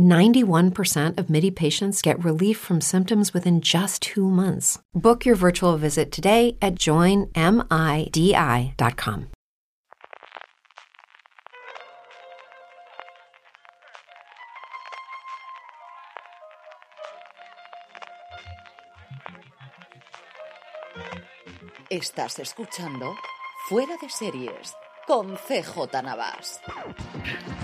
91% of MIDI patients get relief from symptoms within just two months. Book your virtual visit today at joinmidi.com. Estás escuchando Fuera de Series con CJ Navas.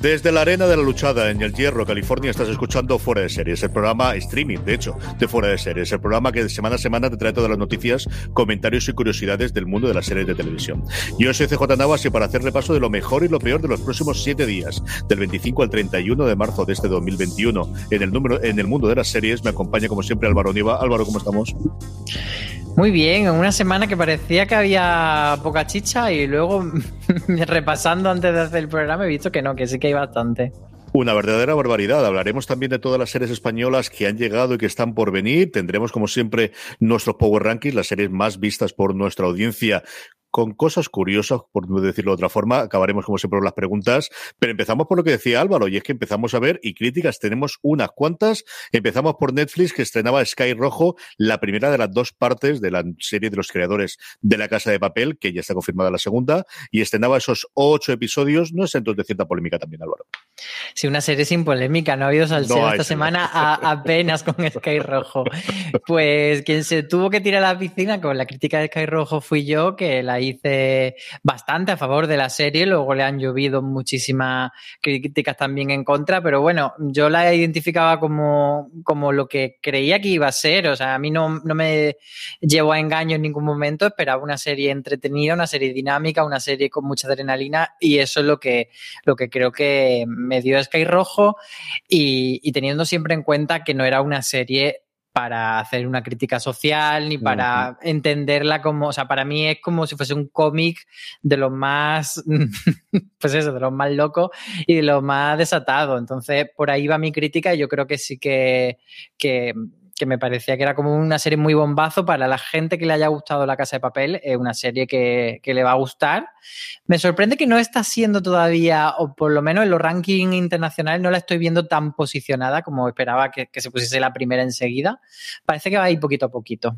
Desde la arena de la luchada en el Hierro, California, estás escuchando Fuera de Series, el programa streaming, de hecho, de Fuera de Series, el programa que de semana a semana te trae todas las noticias, comentarios y curiosidades del mundo de las series de televisión. Yo soy CJ Navas y para hacer repaso de lo mejor y lo peor de los próximos siete días, del 25 al 31 de marzo de este 2021, en el, número, en el mundo de las series, me acompaña como siempre Álvaro Niva. Álvaro, ¿cómo estamos? Muy bien, en una semana que parecía que había poca chicha y luego repasando antes de hacer el programa he visto que no, que sí que hay bastante. Una verdadera barbaridad. Hablaremos también de todas las series españolas que han llegado y que están por venir. Tendremos, como siempre, nuestros Power Rankings, las series más vistas por nuestra audiencia, con cosas curiosas, por no decirlo de otra forma. Acabaremos, como siempre, las preguntas. Pero empezamos por lo que decía Álvaro, y es que empezamos a ver, y críticas tenemos unas cuantas. Empezamos por Netflix, que estrenaba Sky Rojo, la primera de las dos partes de la serie de los creadores de La Casa de Papel, que ya está confirmada la segunda, y estrenaba esos ocho episodios. No es entonces de cierta polémica también, Álvaro. Sí, una serie sin polémica. No ha habido salseo esta semana apenas con Sky Rojo. Pues quien se tuvo que tirar a la piscina con la crítica de Sky Rojo fui yo, que la hice bastante a favor de la serie, luego le han llovido muchísimas críticas también en contra, pero bueno, yo la identificaba como, como lo que creía que iba a ser, o sea, a mí no, no me llevo a engaño en ningún momento, esperaba una serie entretenida, una serie dinámica, una serie con mucha adrenalina y eso es lo que, lo que creo que me dio Sky Rojo y, y teniendo siempre en cuenta que no era una serie para hacer una crítica social ni para entenderla como, o sea, para mí es como si fuese un cómic de lo más, pues eso, de lo más loco y de lo más desatado. Entonces, por ahí va mi crítica y yo creo que sí que, que que me parecía que era como una serie muy bombazo para la gente que le haya gustado La Casa de Papel, es una serie que, que, le va a gustar. Me sorprende que no está siendo todavía, o por lo menos en los rankings internacionales, no la estoy viendo tan posicionada como esperaba que, que se pusiese la primera enseguida. Parece que va a ir poquito a poquito.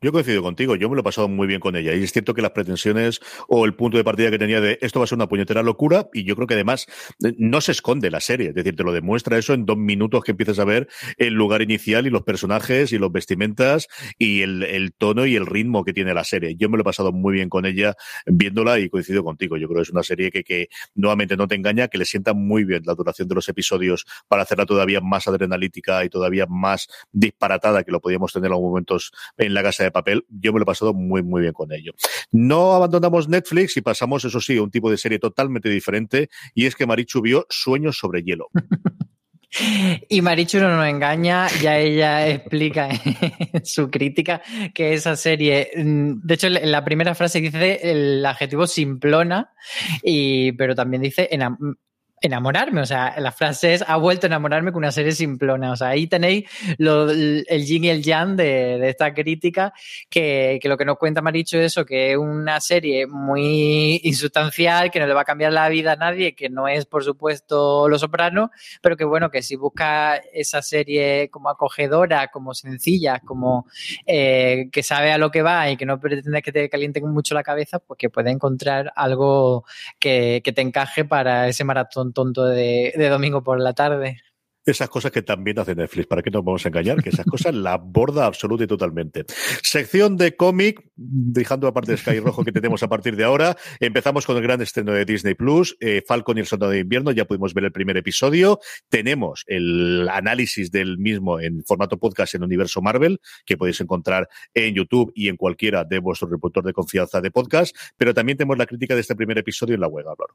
Yo coincido contigo, yo me lo he pasado muy bien con ella. Y es cierto que las pretensiones o el punto de partida que tenía de esto va a ser una puñetera locura, y yo creo que además eh, no se esconde la serie, es decir, te lo demuestra eso en dos minutos que empiezas a ver el lugar inicial y los personajes y los vestimentas y el, tono y el ritmo que tiene la serie. Yo me lo he pasado muy bien con ella viéndola y coincido contigo. Yo creo que es una serie que, que nuevamente no te engaña, que le sienta muy bien la duración de los episodios para hacerla todavía más adrenalítica y todavía más disparatada que lo podíamos tener en algunos momentos en la casa de papel, yo me lo he pasado muy, muy bien con ello. No abandonamos Netflix y pasamos, eso sí, a un tipo de serie totalmente diferente, y es que Marichu vio Sueños sobre hielo. Y Marichu no nos engaña, ya ella explica en su crítica que esa serie, mm, de hecho en la primera frase dice el adjetivo simplona, y, pero también dice enamorarme. O sea, la frase es, ha vuelto a enamorarme con una serie simplona. O sea, ahí tenéis lo, el yin y el yang de, esta crítica, que, lo que nos cuenta Maricho es eso, que es una serie muy insustancial, que no le va a cambiar la vida a nadie, que no es, por supuesto, Lo Soprano, pero que bueno, que si busca esa serie como acogedora, como sencilla, como eh, que sabe a lo que va y que no pretende que te calienten mucho la cabeza, pues que puede encontrar algo que te encaje para ese maratón tonto de, domingo por la tarde. esas cosas que también hace Netflix, ¿para qué nos vamos a engañar? Que esas cosas la borda absoluta y totalmente. Sección de cómic, dejando aparte de Sky Rojo que tenemos a partir de ahora, empezamos con el gran estreno de Disney Plus, eh, Falcon y el Soldado de Invierno, ya pudimos ver el primer episodio, tenemos el análisis del mismo en formato podcast en Universo Marvel, que podéis encontrar en YouTube y en cualquiera de vuestros reproductores de confianza de podcast, pero también tenemos la crítica de este primer episodio en la web, Álvaro.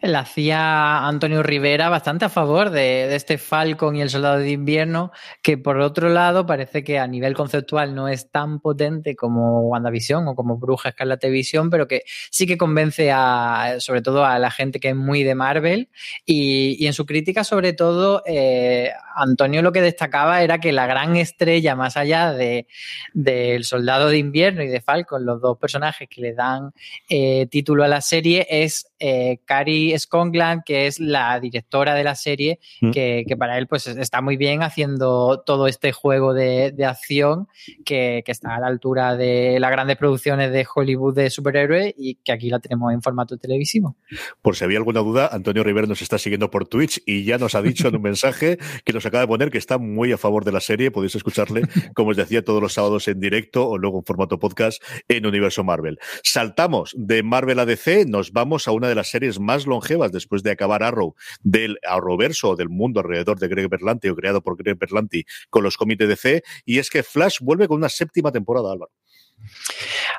La hacía Antonio Rivera bastante a favor de, este Falcon y el Soldado de Invierno, que por otro lado parece que a nivel conceptual no es tan potente como WandaVision o como Bruja Escarlata Visión, pero que sí que convence a, sobre todo a la gente que es muy de Marvel. Y, en su crítica, sobre todo, eh, Antonio lo que destacaba era que la gran estrella, más allá de del Soldado de Invierno y de Falcon, los dos personajes que le dan eh, título a la serie, es eh, Cari Scongland, que es la directora de la serie, mm. que, para él pues está muy bien haciendo todo este juego de, acción que, está a la altura de las grandes producciones de Hollywood de superhéroes y que aquí la tenemos en formato televisivo. Por si había alguna duda, Antonio Rivera nos está siguiendo por Twitch y ya nos ha dicho en un mensaje que nos acaba de poner que está muy a favor de la serie. Podéis escucharle, como os decía, todos los sábados en directo o luego en formato podcast en Universo Marvel. Saltamos de Marvel a DC, nos vamos a una de las series más longevas después de acabar Arrow del Arrowverso del mundo alrededor de Greg Berlanti o creado por Greg Berlanti con los comités de DC y es que Flash vuelve con una séptima temporada, Álvaro.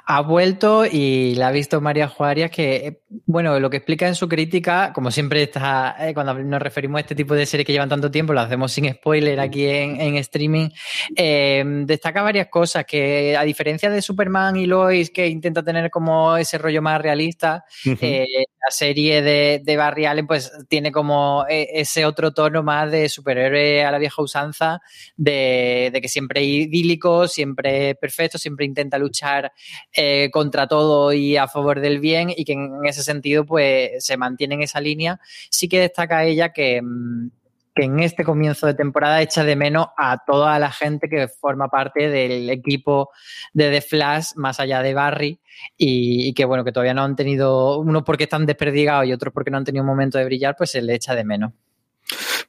Ha vuelto y la ha visto María Juárez que, bueno, lo que explica en su crítica, como siempre está, eh, cuando nos referimos a este tipo de series que llevan tanto tiempo, lo hacemos sin spoiler aquí en, streaming, eh, destaca varias cosas, que a diferencia de Superman y Lois, que intenta tener como ese rollo más realista, eh, la serie de, de, Barry Allen pues tiene como ese otro tono más de superhéroe a la vieja usanza, de, de que siempre idílico, siempre perfecto, siempre intenta luchar eh, contra todo y a favor del bien y que en ese sentido pues se mantiene en esa línea. Sí que destaca ella que, mm, que en este comienzo de temporada echa de menos a toda la gente que forma parte del equipo de The Flash, más allá de Barry, y, y, que bueno, que todavía no han tenido, unos porque están desperdigados y otros porque no han tenido un momento de brillar, pues se le echa de menos.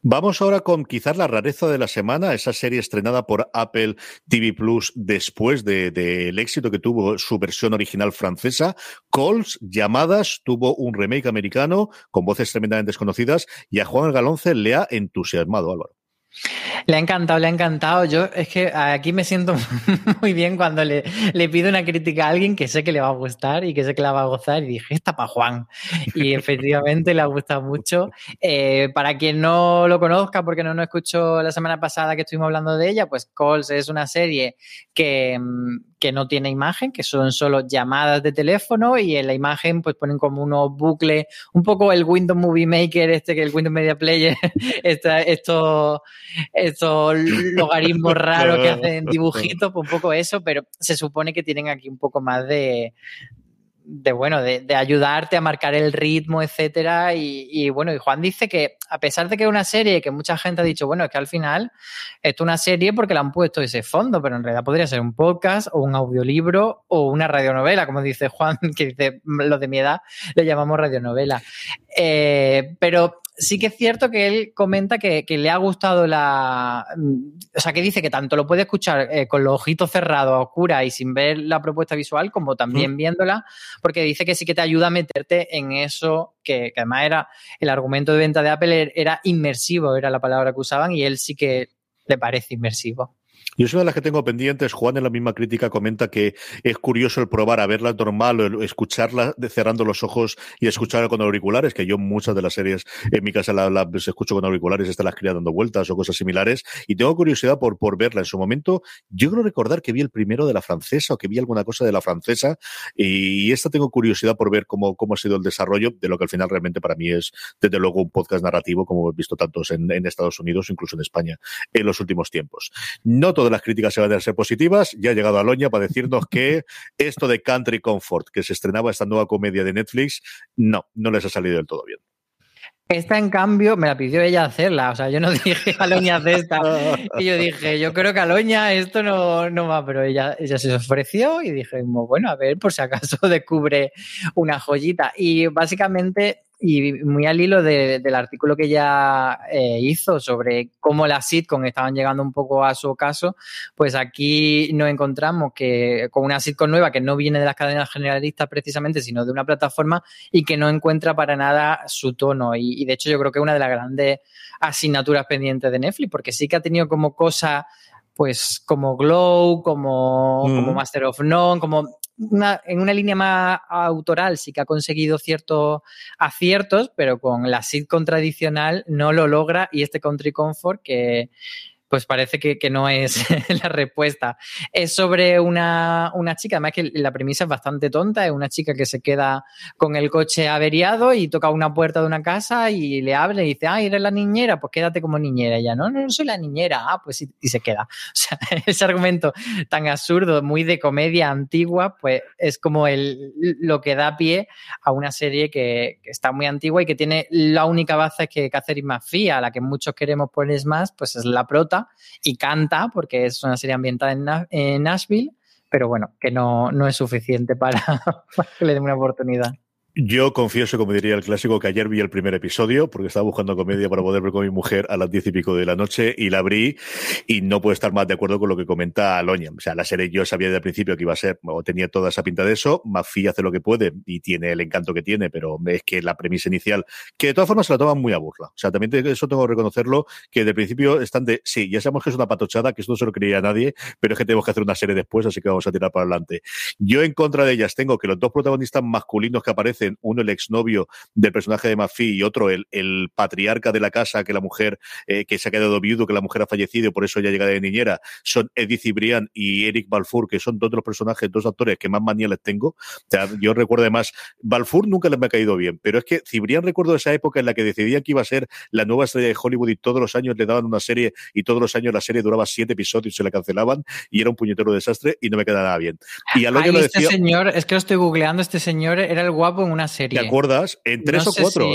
Vamos ahora con quizás la rareza de la semana, esa serie estrenada por Apple TV Plus después del de, éxito que tuvo su versión original francesa. Calls, llamadas, tuvo un remake americano con voces tremendamente desconocidas y a Juan Galonce le ha entusiasmado, Álvaro. Le ha encantado, le ha encantado. Yo es que aquí me siento muy bien cuando le, le, pido una crítica a alguien que sé que le va a gustar y que sé que la va a gozar y dije, esta para Juan. Y efectivamente le ha gustado mucho. Eh, para quien no lo conozca, porque no nos escuchó la semana pasada que estuvimos hablando de ella, pues Calls es una serie que, mm, que no tiene imagen, que son solo llamadas de teléfono y en la imagen pues ponen como unos bucles, un poco el Windows Movie Maker, este que el Windows Media Player, estos, estos logaritmos raros que hacen dibujitos, pues un poco eso, pero se supone que tienen aquí un poco más de, de bueno, de, ayudarte a marcar el ritmo, etcétera. Y, bueno, y Juan dice que a pesar de que es una serie que mucha gente ha dicho, bueno, es que al final es una serie porque le han puesto ese fondo, pero en realidad podría ser un podcast o un audiolibro o una radionovela, como dice Juan, que dice lo de mi edad le llamamos radionovela. Eh, pero sí que es cierto que él comenta que, le ha gustado la. O sea, que dice que tanto lo puede escuchar eh, con los ojitos cerrados, a oscura y sin ver la propuesta visual, como también viéndola, porque dice que sí que te ayuda a meterte en eso, que, que además era el argumento de venta de Apple, era inmersivo, era la palabra que usaban, y él sí que le parece inmersivo. Y es una de las que tengo pendientes. Juan en la misma crítica comenta que es curioso el probar a verla normal o escucharla cerrando los ojos y escucharla con auriculares, que yo muchas de las series en mi casa las pues, escucho con auriculares, están las crías dando vueltas o cosas similares. Y tengo curiosidad por, por verla en su momento. Yo creo recordar que vi el primero de la francesa o que vi alguna cosa de la francesa y esta tengo curiosidad por ver cómo, cómo ha sido el desarrollo de lo que al final realmente para mí es, desde luego, un podcast narrativo como hemos visto tantos en, en Estados Unidos, incluso en España, en los últimos tiempos. No todas las críticas se van a ser positivas. Ya ha llegado a Loña para decirnos que esto de Country Comfort, que se estrenaba esta nueva comedia de Netflix, no, no les ha salido del todo bien. Esta, en cambio, me la pidió ella hacerla. O sea, yo no dije Aloña hace esta. Y yo dije, yo creo que Aloña esto no, no va, pero ella, ella se ofreció y dije, bueno, a ver, por si acaso descubre una joyita. Y básicamente y muy al hilo del artículo que ya eh, hizo sobre cómo las sitcom estaban llegando un poco a su ocaso, pues aquí nos encontramos que con una sitcom nueva que no viene de las cadenas generalistas precisamente, sino de una plataforma y que no encuentra para nada su tono. Y, de hecho yo creo que es una de las grandes asignaturas pendientes de Netflix, porque sí que ha tenido como cosas pues como Glow, como, como Master of None, como en una línea más autoral sí que ha conseguido ciertos aciertos, pero con la sitcom tradicional no lo logra y este Country Comfort que pues parece que, no es la respuesta. Es sobre una, chica, además que la premisa es bastante tonta, es una chica que se queda con el coche averiado y toca una puerta de una casa y le abre y dice, ah, eres la niñera, pues quédate como niñera. Ya, no, no, soy la niñera, ah, pues y, se queda. O sea, ese argumento tan absurdo, muy de comedia antigua, pues es como el, lo que da pie a una serie que, está muy antigua y que tiene la única base que Catherine McPhee, a la que muchos queremos poner más, pues es la prota y canta, porque es una serie ambientada en, Nashville, pero bueno, que no, no es suficiente para que le den una oportunidad. Yo confieso, como diría el clásico, que ayer vi el primer episodio porque estaba buscando comedia para poder ver con mi mujer a las diez y pico de la noche y la abrí y no puedo estar más de acuerdo con lo que comenta Aloña. O sea, la serie yo sabía desde el principio que iba a ser, o tenía toda esa pinta de eso. Mafi hace lo que puede y tiene el encanto que tiene, pero es que la premisa inicial, que de todas formas se la toman muy a burla. O sea, también eso tengo que reconocerlo, que desde el principio están de, sí, ya sabemos que es una patochada, que esto no se lo creía nadie, pero es que tenemos que hacer una serie después, así que vamos a tirar para adelante. Yo en contra de ellas tengo que los dos protagonistas masculinos que aparecen, uno el exnovio del personaje de Mafi y otro el, el patriarca de la casa, que la mujer, eh, que se ha quedado viudo, que la mujer ha fallecido y por eso ya llega de niñera, son Edith Cibrián y Eric Balfour, que son dos de los personajes, dos actores que más manía les tengo. O sea, yo recuerdo además, Balfour nunca les me ha caído bien, pero es que Cibrián recuerdo esa época en la que decidían que iba a ser la nueva estrella de Hollywood y todos los años le daban una serie y todos los años la serie duraba siete episodios y se la cancelaban y era un puñetero desastre y no me quedaba nada bien. Y al lo este señor, es que lo estoy googleando, este señor era el guapo una serie. ¿Te acuerdas? En tres o cuatro,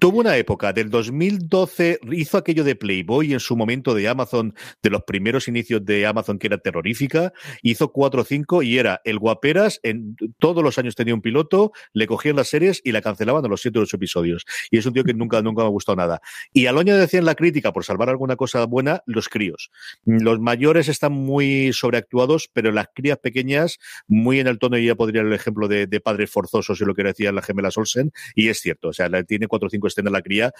Tuvo una época, del 2012 hizo aquello de Playboy en su momento de Amazon, de los primeros inicios de Amazon que era terrorífica, hizo cuatro o cinco y era el guaperas, en todos los años tenía un piloto, le cogían las series y la cancelaban a los siete o ocho episodios. Y es un tío que nunca, nunca me ha gustado nada. Y Aloña decía en la crítica, por salvar alguna cosa buena, los críos. Los mayores están muy sobreactuados, pero las crías pequeñas, muy en el tono, y ya podría el ejemplo de, padres forzosos y lo que decía la gemela Olsen, y es cierto, o sea, tiene cuatro o cinco escenas la cría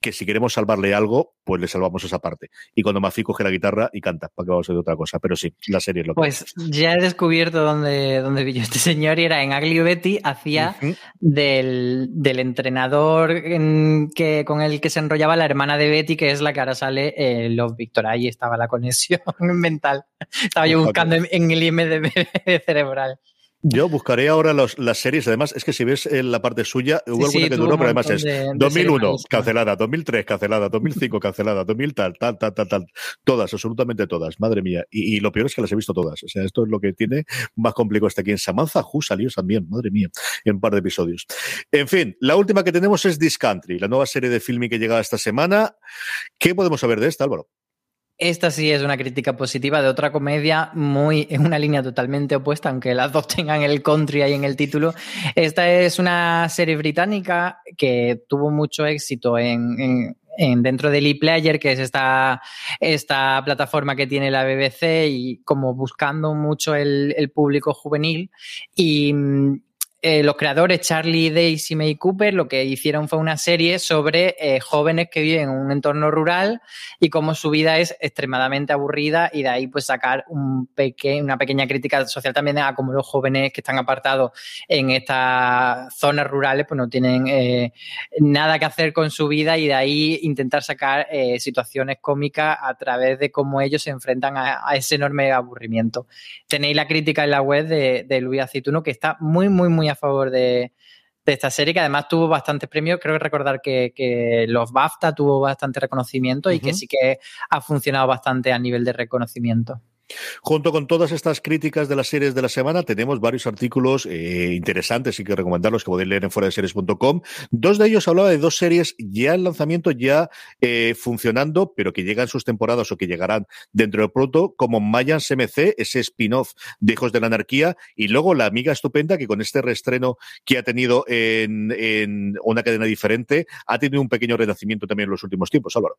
que si queremos salvarle algo, pues le salvamos esa parte. Y cuando Mafi coge la guitarra y canta, para que vamos a hacer otra cosa. Pero sí, la serie es lo que Pues ya he descubierto dónde, dónde vi yo este señor y era en Agli Betty, hacía del, del, entrenador que, con el que se enrollaba la hermana de Betty, que es la que ahora sale eh, Love Victor. Ahí estaba la conexión mental. Estaba yo buscando en, el IMDB cerebral. Yo buscaré ahora las series. Además, es que si ves en la parte suya, hubo alguna que duró, pero además es 2001 cancelada, 2003 cancelada, 2005 cancelada, 2000 tal, tal, tal, tal, tal. Todas, absolutamente todas. Madre mía. Y, lo peor es que las he visto todas. O sea, esto es lo que tiene más complicado hasta aquí. En Samantha Who salió también, madre mía, en un par de episodios. En fin, la última que tenemos es This Country, la nueva serie de filming que llega esta semana. ¿Qué podemos saber de esta, Álvaro? Esta sí es una crítica positiva de otra comedia muy en una línea totalmente opuesta, aunque las dos tengan el country ahí en el título. Esta es una serie británica que tuvo mucho éxito en, dentro del ePlayer, que es esta, esta plataforma que tiene la BBC y como buscando mucho el, el público juvenil. Y eh, los creadores Charlie Daisy y May Cooper lo que hicieron fue una serie sobre eh, jóvenes que viven en un entorno rural y cómo su vida es extremadamente aburrida y de ahí pues sacar un una pequeña crítica social también a cómo los jóvenes que están apartados en estas zonas rurales pues no tienen eh, nada que hacer con su vida y de ahí intentar sacar situaciones cómicas a través de cómo ellos se enfrentan a, ese enorme aburrimiento. Tenéis la crítica en la web de, de Luis Aceituno que está muy, muy, muy favor de, esta serie, que además tuvo bastantes premios. Creo que recordar que, los BAFTA tuvo bastante reconocimiento y que sí que ha funcionado bastante a nivel de reconocimiento. Junto con todas estas críticas de las series de la semana, tenemos varios artículos eh, interesantes y que recomendarlos que podéis leer en fuera de series.com. Dos de ellos hablaba de dos series ya en lanzamiento, ya eh, funcionando, pero que llegan sus temporadas o que llegarán dentro de pronto, como Mayan CMC, ese spin-off de Hijos de la Anarquía, y luego La Amiga Estupenda, que con este reestreno que ha tenido en, en una cadena diferente, ha tenido un pequeño renacimiento también en los últimos tiempos, Álvaro.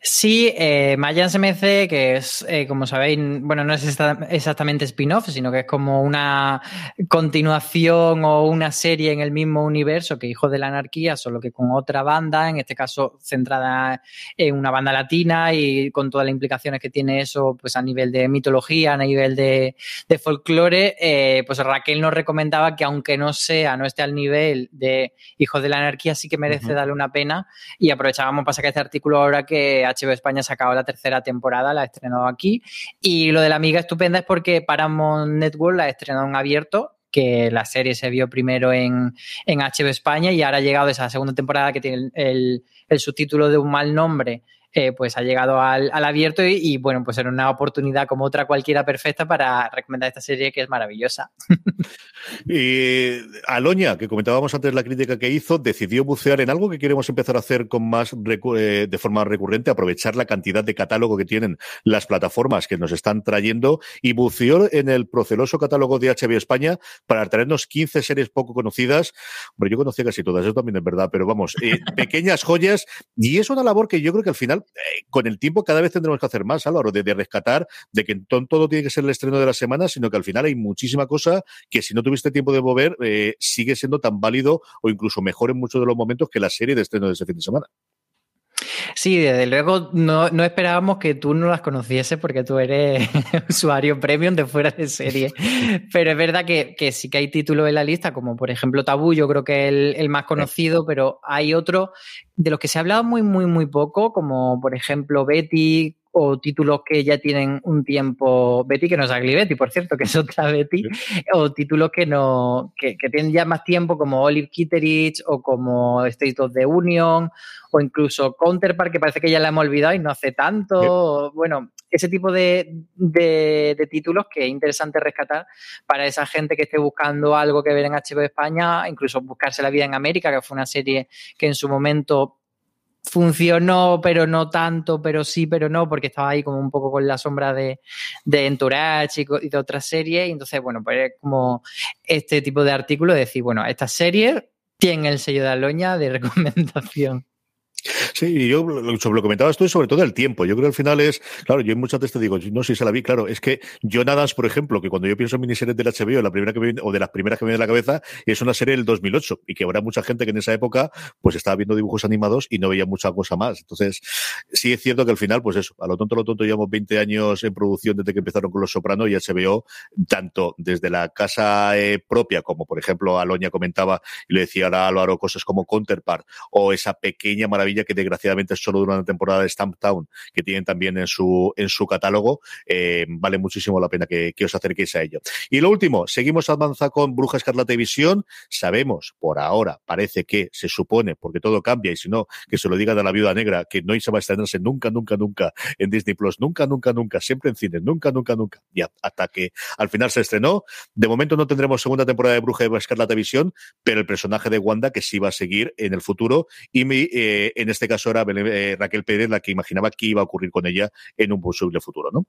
Sí, eh, Mayans MC, que es, eh, como sabéis, bueno, no es exactamente spin-off, sino que es como una continuación o una serie en el mismo universo que Hijos de la Anarquía, solo que con otra banda, en este caso centrada en una banda latina y con todas las implicaciones que tiene eso, pues a nivel de mitología, a nivel de, de folclore, eh, pues Raquel nos recomendaba que aunque no sea, no esté al nivel de Hijos de la Anarquía, sí que merece darle una pena y aprovechábamos para sacar este artículo ahora que HBO España ha sacado la tercera temporada, la ha estrenado aquí. Y lo de la amiga estupenda es porque Paramount Network la ha estrenado en abierto que la serie se vio primero en, en HBO España y ahora ha llegado esa segunda temporada que tiene el, el subtítulo de un mal nombre eh, pues ha llegado al, abierto y, bueno, pues era una oportunidad como otra cualquiera perfecta para recomendar esta serie que es maravillosa. y Aloña, que comentábamos antes la crítica que hizo, decidió bucear en algo que queremos empezar a hacer con más eh, de forma recurrente, aprovechar la cantidad de catálogo que tienen las plataformas que nos están trayendo y buceó en el proceloso catálogo de HBO España para traernos 15 series poco conocidas. Bueno, yo conocía casi todas, eso también es verdad, pero vamos, eh, pequeñas joyas y es una labor que yo creo que al final eh, con el tiempo cada vez tendremos que hacer más, Álvaro, de, de rescatar, de que todo tiene que ser el estreno de la semana, sino que al final hay muchísima cosa que si no tuviste tiempo de mover, eh, sigue siendo tan válido o incluso mejor en muchos de los momentos que la serie de estreno de ese fin de semana. Sí, desde luego no, esperábamos que tú no las conocieses porque tú eres usuario premium de fuera de serie. Pero es verdad que, sí que hay títulos en la lista, como por ejemplo Tabú, yo creo que es el, más conocido, pero hay otro de los que se ha hablado muy, muy, muy poco, como por ejemplo Betty, o títulos que ya tienen un tiempo, Betty, que no es Agli Betty, por cierto, que es otra Betty, o títulos que no, que, tienen ya más tiempo, como Olive Kitteridge o como State of the Union, o incluso Counterpart, que parece que ya la hemos olvidado y no hace tanto. Bueno, ese tipo de, de, títulos que es interesante rescatar para esa gente que esté buscando algo que ver en HBO España, incluso buscarse la vida en América, que fue una serie que en su momento funcionó, pero no tanto, pero sí, pero no, porque estaba ahí como un poco con la sombra de, de Entourage y, de otras series. Y entonces, bueno, pues es como este tipo de artículo de decir, bueno, esta serie tiene el sello de Aloña de recomendación. Sí, yo sobre lo comentabas tú sobre todo el tiempo. Yo creo que al final es, claro, yo muchas veces te digo, no sé si se la vi, claro, es que Jonadas, por ejemplo, que cuando yo pienso en miniseries del HBO, la primera que me, o de las primeras que me viene a la cabeza, es una serie del 2008 y que habrá mucha gente que en esa época pues estaba viendo dibujos animados y no veía mucha cosa más. Entonces, sí es cierto que al final, pues eso, a lo tonto, a lo tonto, llevamos 20 años en producción desde que empezaron con Los Sopranos y HBO, tanto desde la casa eh, propia, como por ejemplo Aloña comentaba y le decía a Álvaro cosas como Counterpart o esa pequeña maravilla que desgraciadamente solo dura una temporada de Stamp Town, que tienen también en su, en su catálogo, eh, vale muchísimo la pena que, os acerquéis a ello. Y lo último, seguimos avanzando con Bruja Escarlata y Visión. Sabemos, por ahora, parece que se supone, porque todo cambia, y si no, que se lo digan a la viuda negra, que no se va a estrenarse nunca, nunca, nunca en Disney Plus, nunca, nunca, nunca, siempre en cine, nunca, nunca, nunca. Ya, hasta que al final se estrenó. De momento no tendremos segunda temporada de Bruja Escarlata y Visión, pero el personaje de Wanda que sí va a seguir en el futuro. Y mi, eh, en este caso era eh, Raquel Pérez la que imaginaba que iba a ocurrir con ella en un posible futuro, ¿no?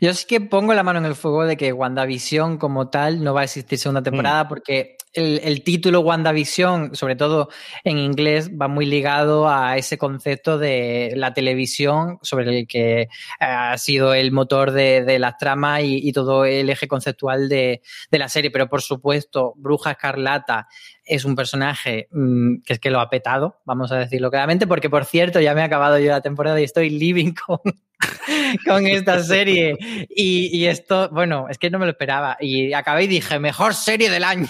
Yo sí que pongo la mano en el fuego de que WandaVision como tal no va a existir segunda temporada mm. porque el, el, título WandaVision, sobre todo en inglés, va muy ligado a ese concepto de la televisión sobre el que ha sido el motor de, de las tramas y, y, todo el eje conceptual de, de, la serie. Pero por supuesto, Bruja Escarlata es un personaje mmm, que es que lo ha petado, vamos a decirlo claramente, porque por cierto, ya me he acabado yo la temporada y estoy living con, con esta serie. Y, esto, bueno, es que no me lo esperaba. Y acabé y dije, mejor serie del año.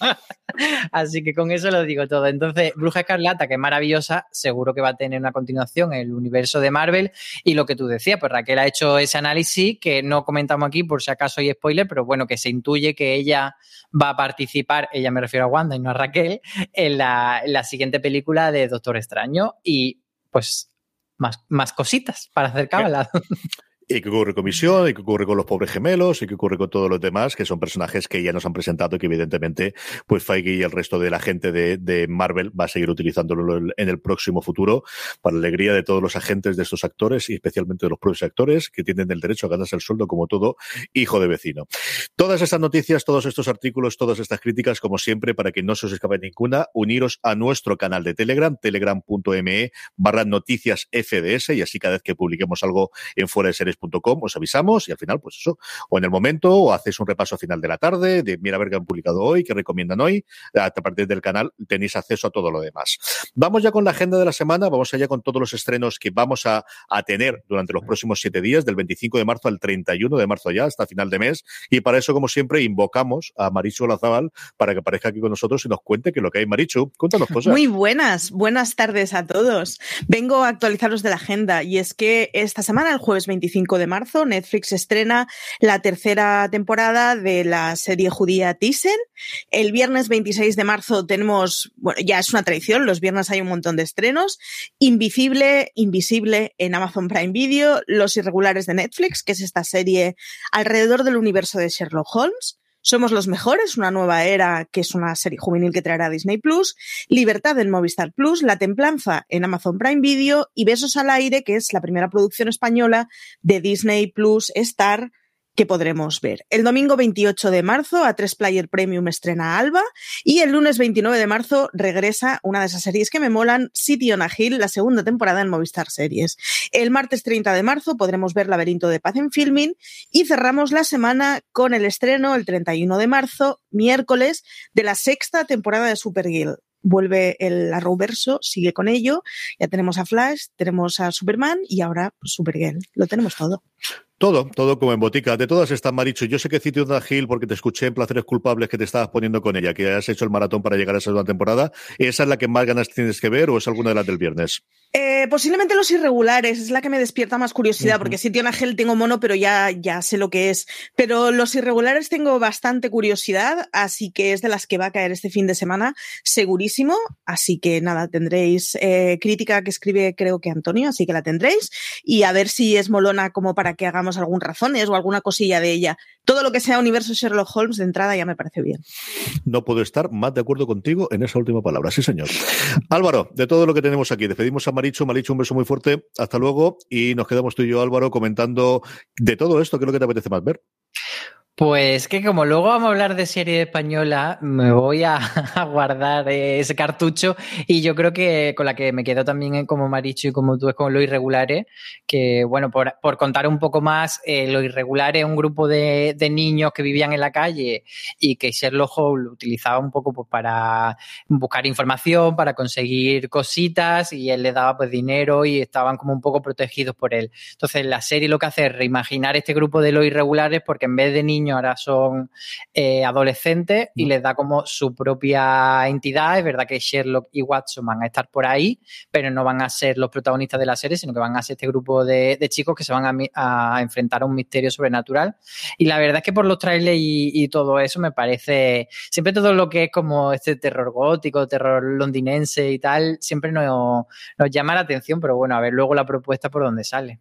Así que con eso lo digo todo. Entonces, Bruja Escarlata, que es maravillosa, seguro que va a tener una continuación en el universo de Marvel. Y lo que tú decías, pues Raquel ha hecho ese análisis que no comentamos aquí por si acaso hay spoiler, pero bueno, que se intuye que ella va a participar, ella me refiero a Wanda y no a Raquel, en la, en la siguiente película de Doctor Extraño. Y pues más, más cositas para hacer cábala. ¿Y qué ocurre con Misión? ¿Y qué ocurre con los pobres gemelos? ¿Y qué ocurre con todos los demás? Que son personajes que ya nos han presentado que evidentemente, pues Feige y el resto de la gente de, Marvel va a seguir utilizándolo en el próximo futuro para la alegría de todos los agentes de estos actores y especialmente de los propios actores que tienen el derecho a ganarse el sueldo como todo hijo de vecino. Todas estas noticias, todos estos artículos, todas estas críticas, como siempre, para que no se os escape ninguna, uniros a nuestro canal de Telegram, telegram.me barra noticias FDS y así cada vez que publiquemos algo en fuera de series.com os avisamos y al final, pues eso, o en el momento, o hacéis un repaso a final de la tarde, de mira a ver qué han publicado hoy, qué recomiendan hoy, a partir del canal tenéis acceso a todo lo demás. Vamos ya con la agenda de la semana, vamos allá con todos los estrenos que vamos a, a tener durante los próximos siete días, del 25 de marzo al 31 de marzo ya, hasta final de mes, y para eso, como siempre, invocamos a Marichu Lazabal para que aparezca aquí con nosotros y nos cuente que lo que hay, Marichu. Cuéntanos cosas. Muy buenas, buenas tardes a todos. Vengo a actualizaros de la agenda y es que esta semana, el jueves 25 de marzo, Netflix estrena la tercera temporada de la serie judía Thyssen. El viernes 26 de marzo tenemos, bueno, ya es una tradición, los viernes hay un montón de estrenos. Invisible, Invisible en Amazon Prime Video, Los Irregulares de Netflix, que es esta serie alrededor del universo de Sherlock Holmes. Somos los mejores, una nueva era que es una serie juvenil que traerá Disney Plus, Libertad en Movistar Plus, La Templanza en Amazon Prime Video y Besos al Aire, que es la primera producción española de Disney Plus Star que podremos ver. El domingo 28 de marzo a 3 Player Premium estrena Alba y el lunes 29 de marzo regresa una de esas series que me molan, City on a Hill, la segunda temporada en Movistar Series. El martes 30 de marzo podremos ver Laberinto de Paz en Filming y cerramos la semana con el estreno el 31 de marzo, miércoles, de la sexta temporada de Supergirl vuelve el Arrowverso, sigue con ello. Ya tenemos a Flash, tenemos a Superman y ahora pues, Supergirl. Lo tenemos todo. Todo, todo como en botica. De todas estas, Maricho, yo sé que cito a Gil porque te escuché en Placeres Culpables que te estabas poniendo con ella, que has hecho el maratón para llegar a esa segunda temporada. ¿Esa es la que más ganas tienes que ver o es alguna de las del viernes? Eh, posiblemente los irregulares, es la que me despierta más curiosidad, porque tiene Gel tengo mono, pero ya, ya sé lo que es. Pero los irregulares tengo bastante curiosidad, así que es de las que va a caer este fin de semana, segurísimo. Así que nada, tendréis eh, crítica que escribe creo que Antonio, así que la tendréis. Y a ver si es molona como para que hagamos algún razones o alguna cosilla de ella. Todo lo que sea universo Sherlock Holmes de entrada ya me parece bien. No puedo estar más de acuerdo contigo en esa última palabra, sí señor. Álvaro, de todo lo que tenemos aquí, despedimos a Maricho. Maricho, un beso muy fuerte. Hasta luego. Y nos quedamos tú y yo, Álvaro, comentando de todo esto. ¿Qué es lo que te apetece más ver? Pues que como luego vamos a hablar de serie española, me voy a, guardar ese cartucho y yo creo que con la que me quedo también como Maricho y como tú es con Lo Irregulares, que bueno, por, contar un poco más, eh, Lo Irregulares es un grupo de, niños que vivían en la calle y que Sherlock Holmes utilizaba un poco pues, para buscar información, para conseguir cositas y él le daba pues dinero y estaban como un poco protegidos por él. Entonces la serie lo que hace es reimaginar este grupo de Los Irregulares porque en vez de niños ahora son eh, adolescentes y les da como su propia entidad. Es verdad que Sherlock y Watson van a estar por ahí, pero no van a ser los protagonistas de la serie, sino que van a ser este grupo de, chicos que se van a, enfrentar a un misterio sobrenatural. Y la verdad es que por los trailers y, todo eso me parece, siempre todo lo que es como este terror gótico, terror londinense y tal, siempre nos, nos llama la atención, pero bueno, a ver luego la propuesta por dónde sale.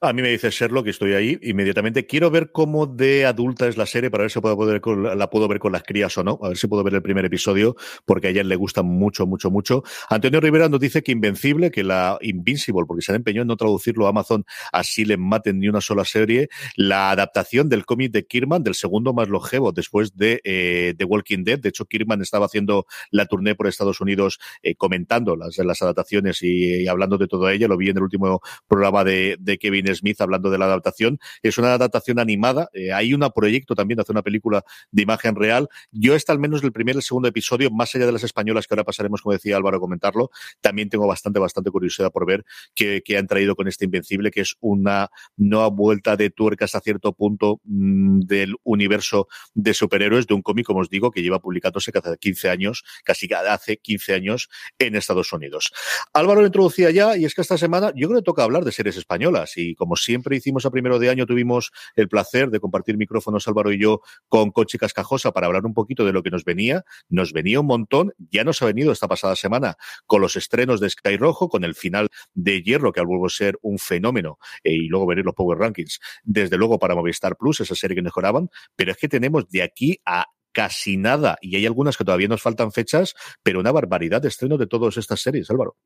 A mí me dice Sherlock y estoy ahí inmediatamente. Quiero ver cómo de adulta es la serie para ver si puedo poder la puedo ver con las crías o no. A ver si puedo ver el primer episodio porque a ella le gusta mucho, mucho, mucho. Antonio Rivera nos dice que Invencible, que la Invincible, porque se han empeñado en no traducirlo a Amazon, así le maten ni una sola serie. La adaptación del cómic de Kirman, del segundo más longevo después de eh, The Walking Dead. De hecho, Kirman estaba haciendo la tournée por Estados Unidos eh, comentando las, adaptaciones y, hablando de todo ella. Lo vi en el último programa de, de Kevin Smith hablando de la adaptación. Es una adaptación animada. Eh, hay un proyecto también de hacer una película de imagen real. Yo está al menos el primer y el segundo episodio, más allá de las españolas que ahora pasaremos, como decía Álvaro, a comentarlo, también tengo bastante, bastante curiosidad por ver qué, han traído con este Invencible, que es una nueva vuelta de tuerca hasta cierto punto mm, del universo de superhéroes de un cómic, como os digo, que lleva publicándose hace 15 años, casi hace 15 años en Estados Unidos. Álvaro lo introducía ya y es que esta semana yo creo que toca hablar de series españolas. Y como siempre hicimos a primero de año, tuvimos el placer de compartir micrófonos Álvaro y yo con Cochi Cascajosa para hablar un poquito de lo que nos venía. Nos venía un montón, ya nos ha venido esta pasada semana con los estrenos de Sky Rojo, con el final de Hierro, que al vuelvo a ser un fenómeno, eh, y luego venir los Power Rankings, desde luego para Movistar Plus, esa serie que mejoraban, pero es que tenemos de aquí a casi nada, y hay algunas que todavía nos faltan fechas, pero una barbaridad de estrenos de todas estas series, Álvaro.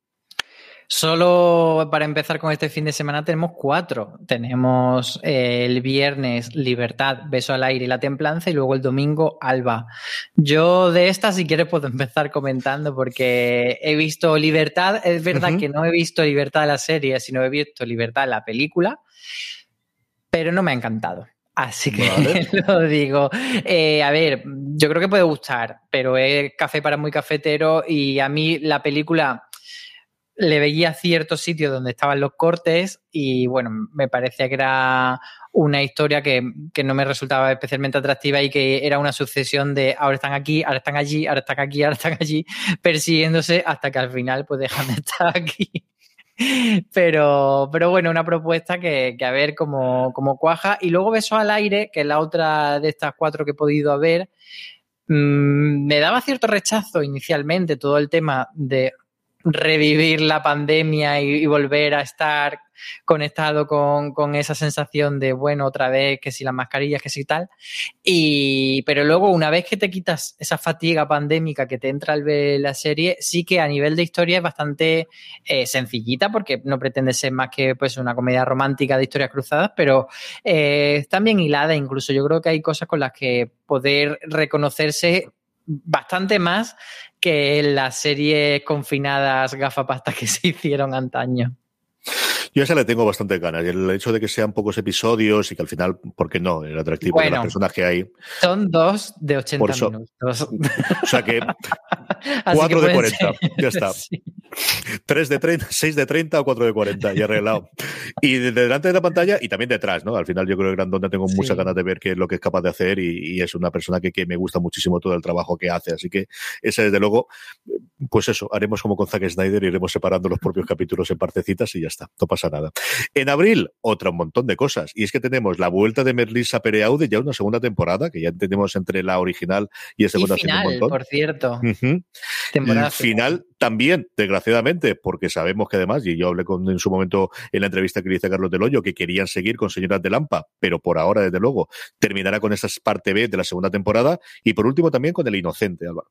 Solo para empezar con este fin de semana tenemos cuatro. Tenemos eh, el viernes Libertad, Beso al aire y la templanza y luego el domingo Alba. Yo de esta, si quieres, puedo empezar comentando porque he visto Libertad. Es verdad que no he visto Libertad la serie, sino he visto Libertad la película, pero no me ha encantado. Así que lo digo. Eh, a ver, yo creo que puede gustar, pero es café para muy cafetero y a mí la película le veía ciertos sitios donde estaban los cortes y bueno, me parecía que era una historia que, no me resultaba especialmente atractiva y que era una sucesión de ahora están aquí, ahora están allí, ahora están aquí, ahora están allí, persiguiéndose hasta que al final pues dejan de estar aquí. Pero, pero bueno, una propuesta que, a ver cómo, cómo, cuaja. Y luego Beso al aire, que es la otra de estas cuatro que he podido ver, mm, me daba cierto rechazo inicialmente todo el tema de revivir la pandemia y, volver a estar conectado con, esa sensación de, bueno, otra vez, que si las mascarillas, que si tal. Y, pero luego, una vez que te quitas esa fatiga pandémica que te entra al ver la serie, sí que a nivel de historia es bastante eh, sencillita, porque no pretende ser más que pues una comedia romántica de historias cruzadas, pero eh, está bien hilada, incluso yo creo que hay cosas con las que poder reconocerse bastante más que las series confinadas gafapasta que se hicieron antaño. Yo a esa le tengo bastante ganas. Y el hecho de que sean pocos episodios y que al final, ¿por qué no? El atractivo de las personas que hay. Son dos de 80 minutos. O sea que cuatro de 40. Ya está. Tres de 30, seis de 30 o cuatro de 40, ya arreglado. Y delante de la pantalla y también detrás, ¿no? Al final yo creo que Grandona tengo muchas ganas de ver qué es lo que es capaz de hacer y, es una persona que, que, me gusta muchísimo todo el trabajo que hace. Así que ese, desde luego, pues eso, haremos como con Zack Snyder, iremos separando los propios capítulos en partecitas y ya está, no pasa nada. En abril, otro montón de cosas. Y es que tenemos la vuelta de Merlisa Pereaude, ya una segunda temporada, que ya tenemos entre la original y la segunda. final, por cierto. Temporada final también, desgraciadamente, porque sabemos que además, y yo hablé con, en su momento en la entrevista que le hice Carlos Del Hoyo, que querían seguir con Señoras de Lampa, pero por ahora, desde luego, terminará con esa parte B de la segunda temporada. Y por último, también con El Inocente, Álvaro.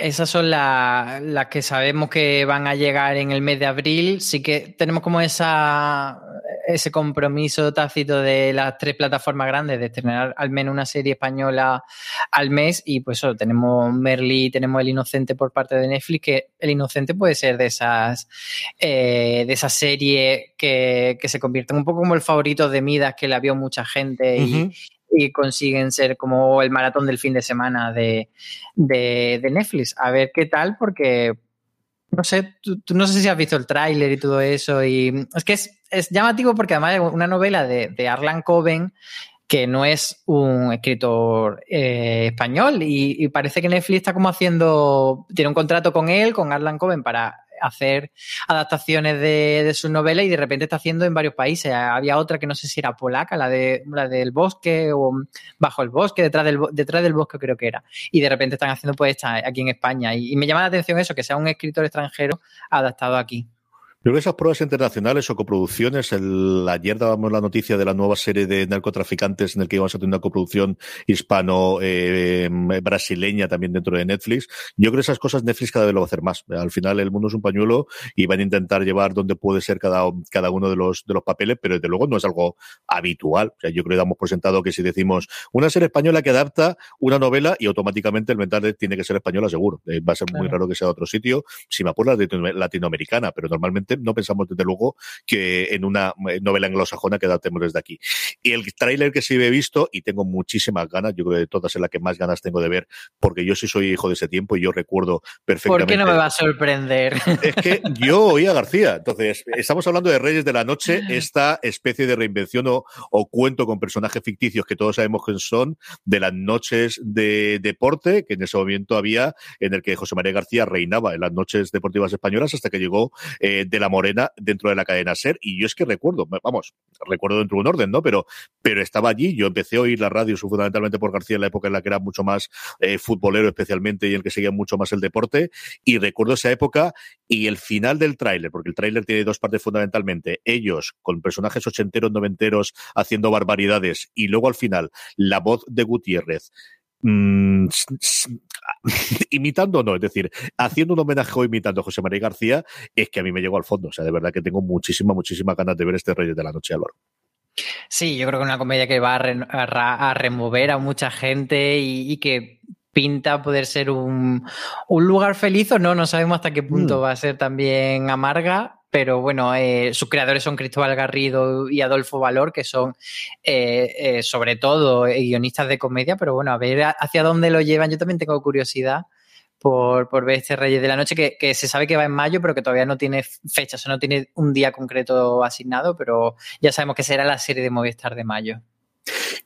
Esas son las que sabemos que van a llegar en el mes de abril. Sí que tenemos como esa, ese compromiso tácito de las tres plataformas grandes de tener al menos una serie española al mes. Y pues eso, tenemos Merly, tenemos El Inocente por parte de Netflix, que El Inocente puede ser de esas, eh, de esas series que, que, se convierten un poco como el favorito de Midas, que la vio mucha gente y, y consiguen ser como el maratón del fin de semana de, Netflix. A ver qué tal, porque no sé, tú, no sé si has visto el tráiler y todo eso. Y es que es, llamativo porque además es una novela de, de Arlan Coben que no es un escritor eh, español y, y, parece que Netflix está como haciendo, tiene un contrato con él, con Arlan Coben, para hacer adaptaciones de, de sus novelas y de repente está haciendo en varios países. Había otra que no sé si era polaca, la, de, la del bosque o bajo el bosque, detrás del, detrás del bosque creo que era. Y de repente están haciendo pues esta aquí en España. y me llama la atención eso, que sea un escritor extranjero adaptado aquí. Creo que esas pruebas internacionales o coproducciones, el, ayer dábamos la noticia de la nueva serie de narcotraficantes en el que íbamos a tener una coproducción hispano-brasileña eh, también dentro de Netflix. Yo creo que esas cosas Netflix cada vez lo va a hacer más. Al final el mundo es un pañuelo y van a intentar llevar donde puede ser cada, cada uno de los, de los papeles, pero desde luego no es algo habitual. O sea, yo creo que damos por sentado que si decimos una serie española que adapta una novela y automáticamente el mental tiene que ser española seguro. Eh, va a ser muy raro que sea de otro sitio. Si me apuras latinoamericana, pero normalmente no pensamos desde luego que en una eh, novela anglosajona que adaptemos desde aquí. Y el tráiler que sí he visto, y tengo muchísimas ganas, yo creo que de todas es la que más ganas tengo de ver, porque yo sí soy hijo de ese tiempo y yo recuerdo perfectamente. ¿Por qué no me va a sorprender? Es que yo oía a García. Entonces, estamos hablando de Reyes de la Noche, esta especie de reinvención o, cuento con personajes ficticios que todos sabemos que son de las noches de deporte, que en ese momento había, en el que José María García reinaba en las noches deportivas españolas hasta que llegó eh, de la Morena dentro de la cadena SER. Y yo es que recuerdo, vamos, recuerdo dentro de un orden, ¿no? Pero, pero estaba allí, yo empecé a oír la radio fundamentalmente por García en la época en la que era mucho más eh, futbolero especialmente y el que seguía mucho más el deporte. Y recuerdo esa época y el final del tráiler, porque el tráiler tiene dos partes fundamentalmente. Ellos con personajes ochenteros, noventeros haciendo barbaridades y luego al final la voz de Gutiérrez Mm, imitando no, es decir, haciendo un homenaje o imitando a José María García, es que a mí me llegó al fondo. O sea, de verdad que tengo muchísima, muchísimas ganas de ver este Reyes de la Noche, Álvaro. Sí, yo creo que es una comedia que va a, remover a mucha gente y, que pinta poder ser un, lugar feliz o no, no sabemos hasta qué punto mm. va a ser también amarga, pero bueno, eh, sus creadores son Cristóbal Garrido y Adolfo Valor, que son eh, eh, sobre todo guionistas de comedia, pero bueno, a ver hacia dónde lo llevan. Yo también tengo curiosidad por, por ver este Reyes de la Noche, que, se sabe que va en mayo, pero que todavía no tiene fecha, o sea, no tiene un día concreto asignado, pero ya sabemos que será la serie de Movistar de mayo.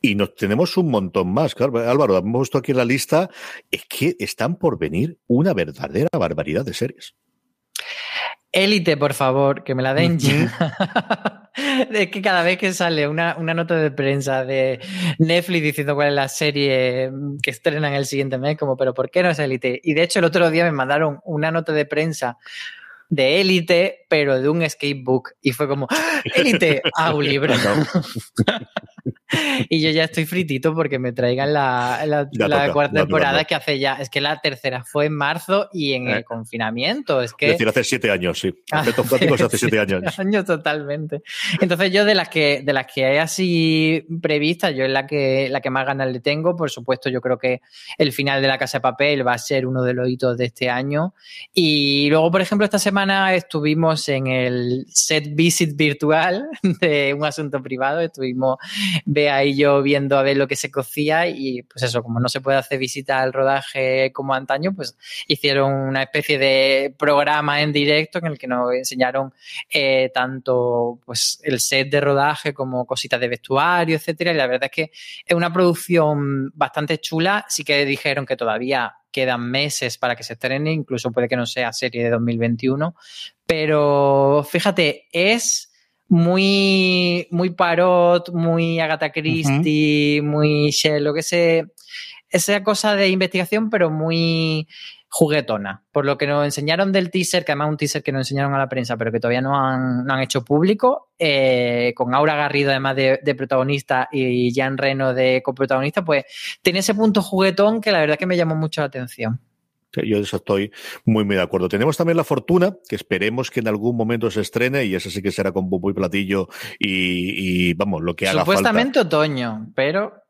Y nos tenemos un montón más. Álvaro, hemos visto aquí en la lista, es que están por venir una verdadera barbaridad de series. Élite, por favor, que me la den ya. es que cada vez que sale una, nota de prensa de Netflix diciendo cuál es la serie que estrenan el siguiente mes, como, pero ¿por qué no es Élite? Y de hecho el otro día me mandaron una nota de prensa de élite, pero de un skatebook. Y fue como, ¡Ah! élite, a un libro. y yo ya estoy fritito porque me traigan la, cuarta temporada que hace ya. Es que la tercera fue en marzo y en el eh. confinamiento. Es que. Es decir, hace siete años, sí. Hace, hace siete años. años totalmente. Entonces, yo de las que, de las que hay así previstas, yo es la que, la que más ganas le tengo. Por supuesto, yo creo que el final de la Casa de Papel va a ser uno de los hitos de este año. Y luego, por ejemplo, esta semana estuvimos en el set visit virtual de un asunto privado. Estuvimos ahí yo viendo a ver lo que se cocía y pues eso, como no se puede hacer visita al rodaje como antaño, pues hicieron una especie de programa en directo en el que nos enseñaron eh, tanto pues el set de rodaje como cositas de vestuario, etcétera. Y la verdad es que es una producción bastante chula. Sí que dijeron que todavía quedan meses para que se estrene, incluso puede que no sea serie de 2021. Pero fíjate, es muy, muy Parot, muy Agatha Christie, muy Shell, lo que sea, esa cosa de investigación, pero muy juguetona. Por lo que nos enseñaron del teaser, que además es un teaser que nos enseñaron a la prensa, pero que todavía no han, no han hecho público, eh, con Aura Garrido además de, de, protagonista y Jan Reno de coprotagonista, pues tiene ese punto juguetón que la verdad que me llamó mucho la atención. Yo eso estoy muy, muy de acuerdo. Tenemos también la fortuna, que esperemos que en algún momento se estrene, y eso sí que será con bombo y platillo y, vamos, lo que haga Supuestamente otoño, pero...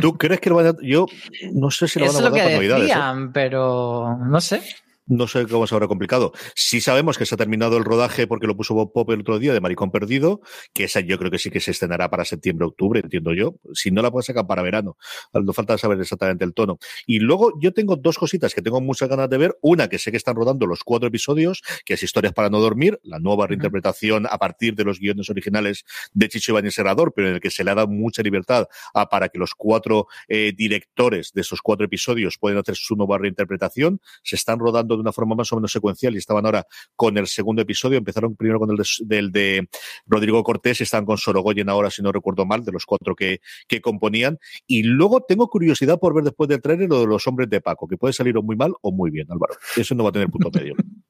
¿Tú crees que lo van a...? Yo no sé si lo van a guardar para Navidades. ¿eh? pero no sé no sé cómo se habrá complicado. Sí sabemos que se ha terminado el rodaje porque lo puso Bob Pop el otro día de Maricón Perdido, que esa yo creo que sí que se estrenará para septiembre, octubre, entiendo yo. Si no la puedes sacar para verano. No falta saber exactamente el tono. Y luego yo tengo dos cositas que tengo muchas ganas de ver. Una, que sé que están rodando los cuatro episodios, que es Historias para no dormir, la nueva reinterpretación a partir de los guiones originales de Chicho Ibáñez Serrador, pero en el que se le ha dado mucha libertad a, para que los cuatro eh, directores de esos cuatro episodios puedan hacer su nueva reinterpretación. Se están rodando de una forma más o menos secuencial y estaban ahora con el segundo episodio. Empezaron primero con el de, del de Rodrigo Cortés están con Sorogoyen ahora, si no recuerdo mal, de los cuatro que, que componían. Y luego tengo curiosidad por ver después del trailer lo de los hombres de Paco, que puede salir o muy mal o muy bien, Álvaro. Eso no va a tener punto medio.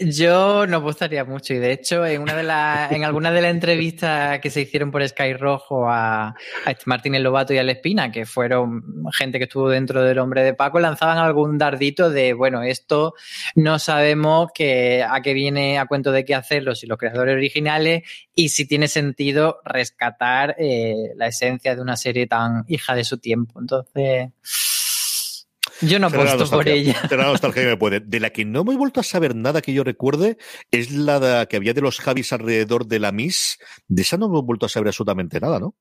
Yo no gustaría mucho y de hecho en una de las en alguna de las entrevistas que se hicieron por Sky Rojo a, a este Martín el Lobato y a Espina, que fueron gente que estuvo dentro del hombre de Paco, lanzaban algún dardito de bueno, esto no sabemos que, a qué viene a cuento de qué hacerlo si los creadores originales y si tiene sentido rescatar eh, la esencia de una serie tan hija de su tiempo. Entonces yo no apuesto por ella. De la que no me he vuelto a saber nada que yo recuerde es la que había de los Javis alrededor de la Miss. De esa no me he vuelto a saber absolutamente nada, ¿no?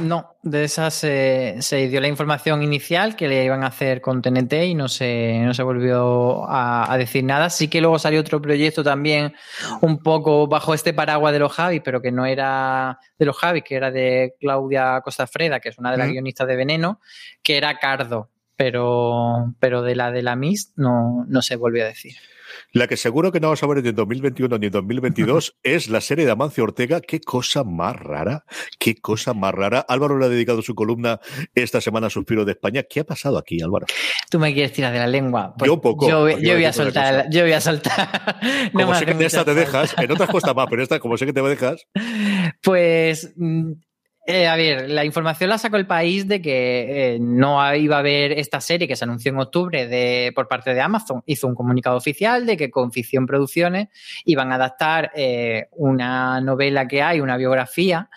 No, de esa se, dio la información inicial que le iban a hacer con TNT y no se, no se volvió a, decir nada. Sí que luego salió otro proyecto también un poco bajo este paraguas de los Javis, pero que no era de los Javis, que era de Claudia Costa Freda, que es una de las guionistas de Veneno, que era Cardo pero, pero de la de la Miss no, no se volvió a decir. La que seguro que no vamos a ver ni en 2021 ni en 2022 es la serie de Amancio Ortega. Qué cosa más rara, qué cosa más rara. Álvaro le ha dedicado su columna esta semana a Suspiro de España. ¿Qué ha pasado aquí, Álvaro? Tú me quieres tirar de la lengua. Pues yo poco. Yo, voy a soltar, yo voy a soltar. como sé que en esta te dejas, en otras cosas más, pero esta, como sé que te dejas. Pues mm, eh, a ver, la información la sacó el país de que eh, no iba a haber esta serie que se anunció en octubre de, por parte de Amazon. Hizo un comunicado oficial de que con Ficción Producciones iban a adaptar eh, una novela que hay, una biografía,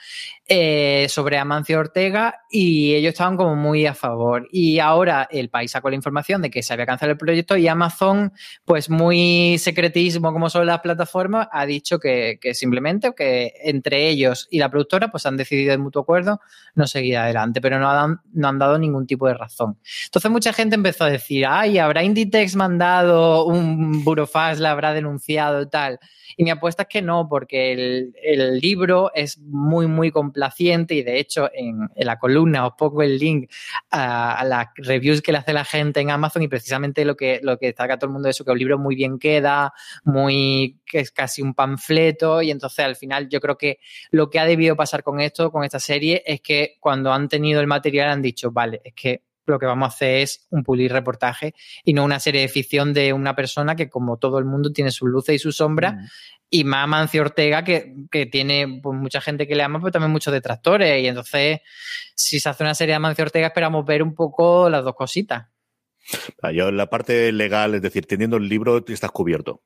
eh, sobre Amancio Ortega y ellos estaban como muy a favor. Y ahora el país sacó la información de que se había cancelado el proyecto y Amazon, pues muy secretismo como son las plataformas, ha dicho que, simplemente que entre ellos y la productora pues han decidido de mutuo acuerdo no seguir adelante, pero no han, no han dado ningún tipo de razón. Entonces mucha gente empezó a decir, ay, ¿habrá Inditex mandado un burofax, la habrá denunciado y tal? Y mi apuesta es que no, porque el, libro es muy, muy complaciente y de hecho en, la columna os pongo el link a, las reviews que le hace la gente en Amazon y precisamente lo que, lo que destaca todo el mundo es eso, que el libro muy bien queda, muy, que es casi un panfleto y entonces al final yo creo que lo que ha debido pasar con esto, con esta serie, es que cuando han tenido el material han dicho, vale, es que lo que vamos a hacer es un pulir reportaje y no una serie de ficción de una persona que, como todo el mundo, tiene sus luces y sus sombras. Mm. Y más Mancio Ortega, que, tiene pues, mucha gente que le ama, pero también muchos detractores. Y entonces, si se hace una serie de Mancio Ortega, esperamos ver un poco las dos cositas. Ah, yo en la parte legal, es decir, teniendo el libro, estás cubierto.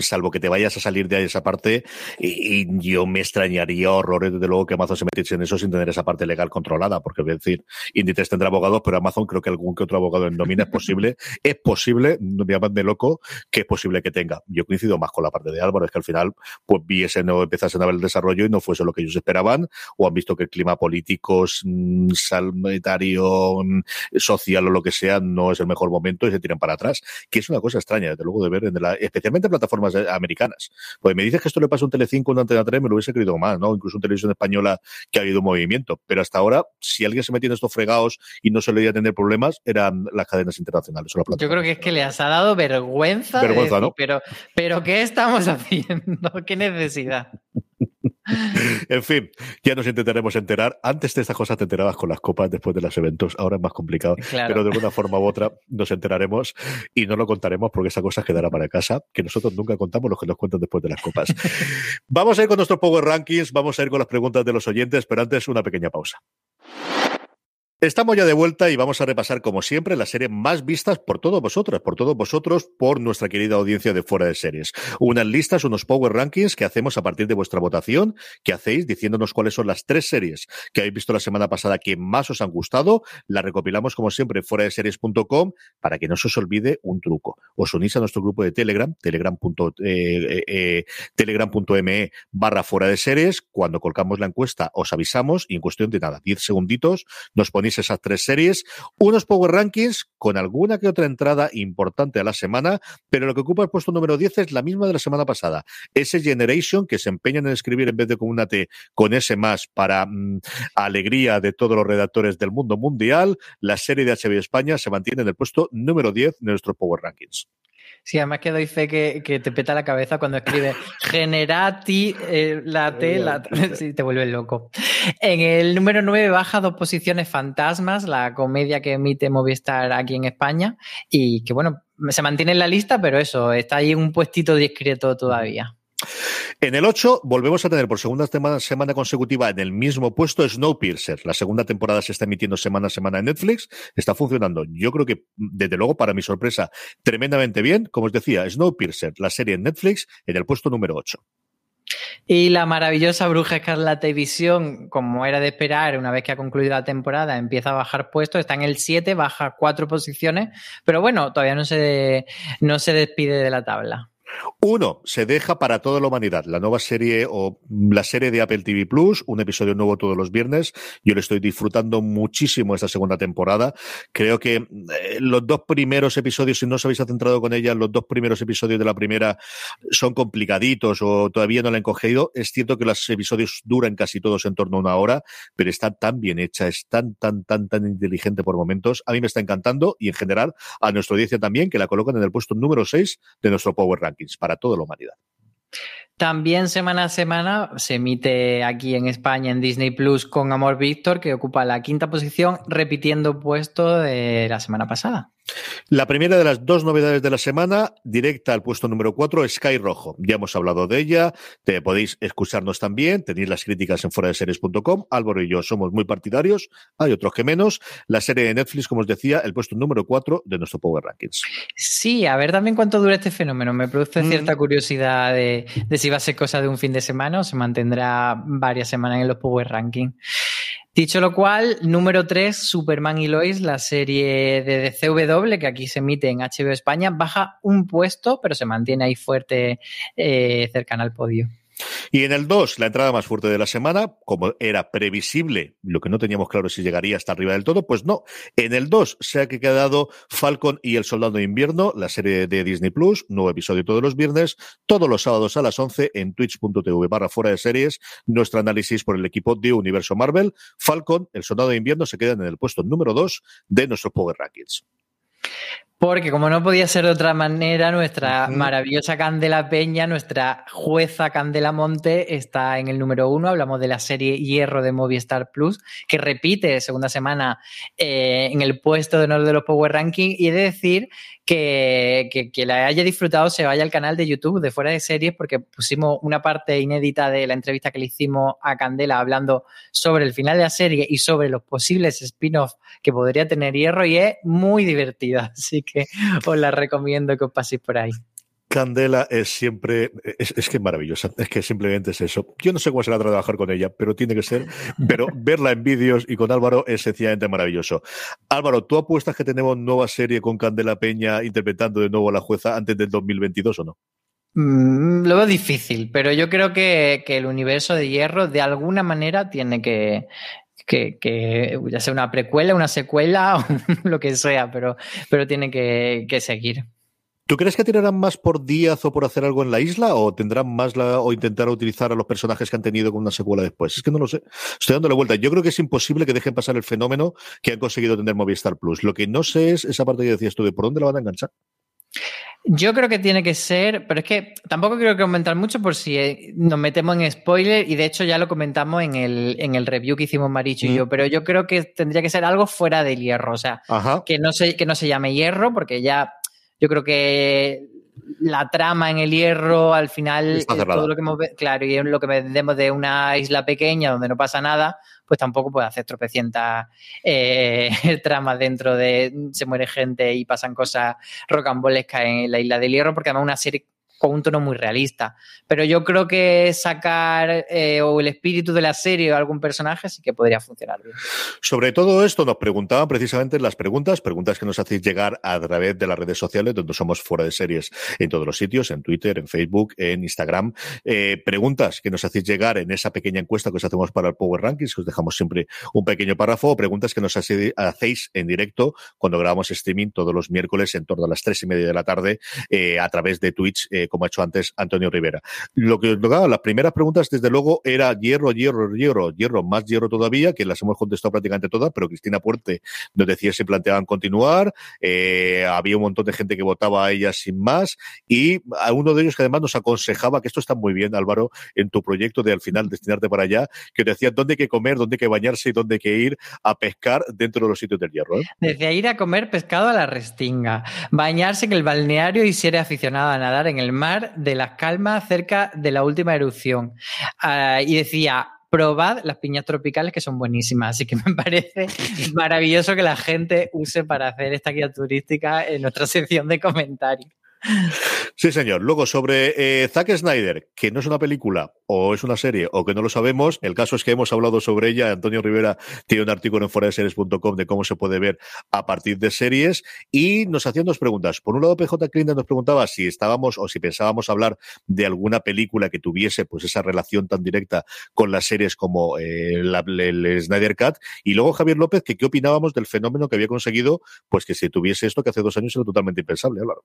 salvo que te vayas a salir de esa parte, y, yo me extrañaría horrores, desde luego, que Amazon se metiese en eso sin tener esa parte legal controlada, porque es decir, Inditex tendrá abogados, pero Amazon creo que algún que otro abogado en nómina es posible. es posible, no me llaman de loco, que es posible que tenga. Yo coincido más con la parte de Álvaro, es que al final, pues vi ese no empezase a ver el desarrollo y no fuese lo que ellos esperaban, o han visto que el clima político, mm, sanitario, mm, social o lo que sea, no es el mejor momento y se tiran para atrás, que es una cosa extraña, desde luego, de ver, en la, especialmente en plataformas eh, americanas. Pues me dices que esto le pasa a un Telecinco, una Antena 3, me lo hubiese querido más, ¿no? Incluso una televisión española que ha habido un movimiento. Pero hasta ahora, si alguien se metía en estos fregados y no se le iba a tener problemas, eran las cadenas internacionales. Yo creo que es que le has dado vergüenza. Vergüenza, ¿no? Pero, pero ¿qué estamos haciendo? ¿Qué necesidad? en fin, ya nos intentaremos enterar. Antes de estas cosas te enterabas con las copas después de los eventos. Ahora es más complicado. Pero de una forma u otra nos enteraremos y no lo contaremos porque esa cosa quedará para casa, que nosotros nunca contamos los que nos cuentan después de las copas. vamos a ir con nuestros Power Rankings, vamos a ir con las preguntas de los oyentes, pero antes una pequeña pausa. Estamos ya de vuelta y vamos a repasar, como siempre, las series más vistas por todos vosotros, por todos vosotros, por nuestra querida audiencia de fuera de series. Unas listas, unos power rankings que hacemos a partir de vuestra votación, que hacéis diciéndonos cuáles son las tres series que habéis visto la semana pasada que más os han gustado. Las recopilamos, como siempre, fuera de series.com para que no se os olvide un truco. Os unís a nuestro grupo de Telegram, telegram.me eh, eh, telegram barra fuera de series. Cuando colgamos la encuesta, os avisamos y en cuestión de nada, 10 segunditos, nos ponéis esas tres series, unos Power Rankings con alguna que otra entrada importante a la semana, pero lo que ocupa el puesto número 10 es la misma de la semana pasada. Ese Generation que se empeñan en escribir en vez de con una T, con ese más para mm, alegría de todos los redactores del mundo mundial, la serie de HBO España se mantiene en el puesto número 10 de nuestros Power Rankings. Sí, además que doy fe que, que te peta la cabeza cuando escribe generati eh, la T, la sí, te vuelve loco. En el número 9 baja dos posiciones Fantasmas, la comedia que emite Movistar aquí en España y que bueno, se mantiene en la lista, pero eso, está ahí un puestito discreto todavía. En el 8 volvemos a tener por segunda semana, consecutiva en el mismo puesto Snowpiercer. La segunda temporada se está emitiendo semana a semana en Netflix. Está funcionando, yo creo que, desde luego, para mi sorpresa, tremendamente bien. Como os decía, Snowpiercer, la serie en Netflix, en el puesto número 8. Y la maravillosa Bruja Escarlata y Visión, como era de esperar, una vez que ha concluido la temporada, empieza a bajar puestos, está en el 7, baja cuatro posiciones, pero bueno, todavía no se, no se despide de la tabla. Uno, se deja para toda la humanidad la nueva serie o la serie de Apple TV Plus, un episodio nuevo todos los viernes. Yo le estoy disfrutando muchísimo esta segunda temporada. Creo que eh, los dos primeros episodios, si no os habéis centrado con ella, los dos primeros episodios de la primera son complicaditos o todavía no la han cogido. Es cierto que los episodios duran casi todos en torno a una hora, pero está tan bien hecha, es tan, tan, tan, tan inteligente por momentos. A mí me está encantando y en general a nuestra audiencia también, que la colocan en el puesto número 6 de nuestro Power Para toda la humanidad. También semana a semana se emite aquí en España en Disney Plus con Amor Víctor, que ocupa la quinta posición, repitiendo puesto de la semana pasada. La primera de las dos novedades de la semana, directa al puesto número 4, Sky Rojo. Ya hemos hablado de ella, te podéis escucharnos también, tenéis las críticas en fuera de series.com. Álvaro y yo somos muy partidarios, hay otros que menos. La serie de Netflix, como os decía, el puesto número 4 de nuestro Power Rankings. Sí, a ver también cuánto dura este fenómeno. Me produce mm. cierta curiosidad de, de si va a ser cosa de un fin de semana o se mantendrá varias semanas en los Power Rankings. Dicho lo cual, número 3, Superman y Lois, la serie de DCW que aquí se emite en HBO España, baja un puesto, pero se mantiene ahí fuerte eh, cercana al podio. Y en el 2, la entrada más fuerte de la semana, como era previsible, lo que no teníamos claro si llegaría hasta arriba del todo, pues no. En el 2 se ha quedado Falcon y el Soldado de Invierno, la serie de Disney Plus, nuevo episodio todos los viernes, todos los sábados a las 11 en twitch.tv barra fuera de series, nuestro análisis por el equipo de Universo Marvel. Falcon, el Soldado de Invierno se quedan en el puesto número 2 de nuestro Power Rankings. Porque como no podía ser de otra manera, nuestra maravillosa Candela Peña, nuestra jueza Candela Monte, está en el número uno. Hablamos de la serie Hierro de Movistar Plus, que repite segunda semana eh, en el puesto de honor de los Power Ranking. Y he de decir que, que, la haya disfrutado se vaya al canal de YouTube de Fuera de Series porque pusimos una parte inédita de la entrevista que le hicimos a Candela hablando sobre el final de la serie y sobre los posibles spin-offs que podría tener Hierro y es muy divertida, así que os la recomiendo que os paséis por ahí. Candela es siempre, es, que es maravillosa, es que simplemente es eso. Yo no sé cómo será trabajar con ella, pero tiene que ser, pero verla en vídeos y con Álvaro es sencillamente maravilloso. Álvaro, ¿tú apuestas que tenemos nueva serie con Candela Peña interpretando de nuevo a la jueza antes del 2022 o no? Mm, lo veo difícil, pero yo creo que, el universo de hierro de alguna manera tiene que, que, ya sea una precuela, una secuela lo que sea, pero, pero tiene que, que seguir. ¿Tú crees que tirarán más por Díaz o por hacer algo en la isla o tendrán más la, o intentar utilizar a los personajes que han tenido con una secuela después? Es que no lo sé. Estoy dándole vuelta. Yo creo que es imposible que dejen pasar el fenómeno que han conseguido tener Movistar Plus. Lo que no sé es esa parte que decías tú de por dónde la van a enganchar. Yo creo que tiene que ser, pero es que tampoco quiero que aumentar mucho por si eh, nos metemos en spoiler y de hecho ya lo comentamos en el, en el review que hicimos Maricho y yo, mm. pero yo creo que tendría que ser algo fuera del hierro, o sea, que no, se, que no se llame hierro porque ya yo creo que la trama en el hierro al final todo lo que claro y lo que vendemos de una isla pequeña donde no pasa nada pues tampoco puede hacer tropecientas eh, tramas dentro de se muere gente y pasan cosas rocambolescas en la isla del hierro porque además una serie con un tono muy realista. Pero yo creo que sacar eh, o el espíritu de la serie o algún personaje sí que podría funcionar bien. Sobre todo esto nos preguntaban precisamente las preguntas, preguntas que nos hacéis llegar a través de las redes sociales, donde somos fuera de series en todos los sitios, en Twitter, en Facebook, en Instagram. Eh, preguntas que nos hacéis llegar en esa pequeña encuesta que os hacemos para el Power Rankings, que os dejamos siempre un pequeño párrafo, o preguntas que nos hacéis en directo cuando grabamos streaming todos los miércoles en torno a las tres y media de la tarde eh, a través de Twitch como ha hecho antes Antonio Rivera. Lo que tocaba, las primeras preguntas, desde luego, era hierro, hierro, hierro, hierro, más hierro todavía, que las hemos contestado prácticamente todas, pero Cristina Puerte nos decía si planteaban continuar, eh, había un montón de gente que votaba a ella sin más, y a uno de ellos que además nos aconsejaba, que esto está muy bien, Álvaro, en tu proyecto de al final destinarte para allá, que te decía dónde hay que comer, dónde hay que bañarse y dónde hay que ir a pescar dentro de los sitios del hierro. ¿eh? Decía ir a comer pescado a la restinga, bañarse en el balneario y ser aficionado a nadar en el mar de las calmas cerca de la última erupción. Ah, y decía, probad las piñas tropicales que son buenísimas. Así que me parece maravilloso que la gente use para hacer esta guía turística en nuestra sección de comentarios. Sí, señor. Luego, sobre eh, Zack Snyder, que no es una película, o es una serie, o que no lo sabemos, el caso es que hemos hablado sobre ella. Antonio Rivera tiene un artículo en foraseries.com de cómo se puede ver a partir de series, y nos hacían dos preguntas. Por un lado, PJ Clinton nos preguntaba si estábamos o si pensábamos hablar de alguna película que tuviese pues esa relación tan directa con las series como eh, el Snyder Cut, y luego Javier López, que qué opinábamos del fenómeno que había conseguido, pues que si tuviese esto que hace dos años era totalmente impensable, claro.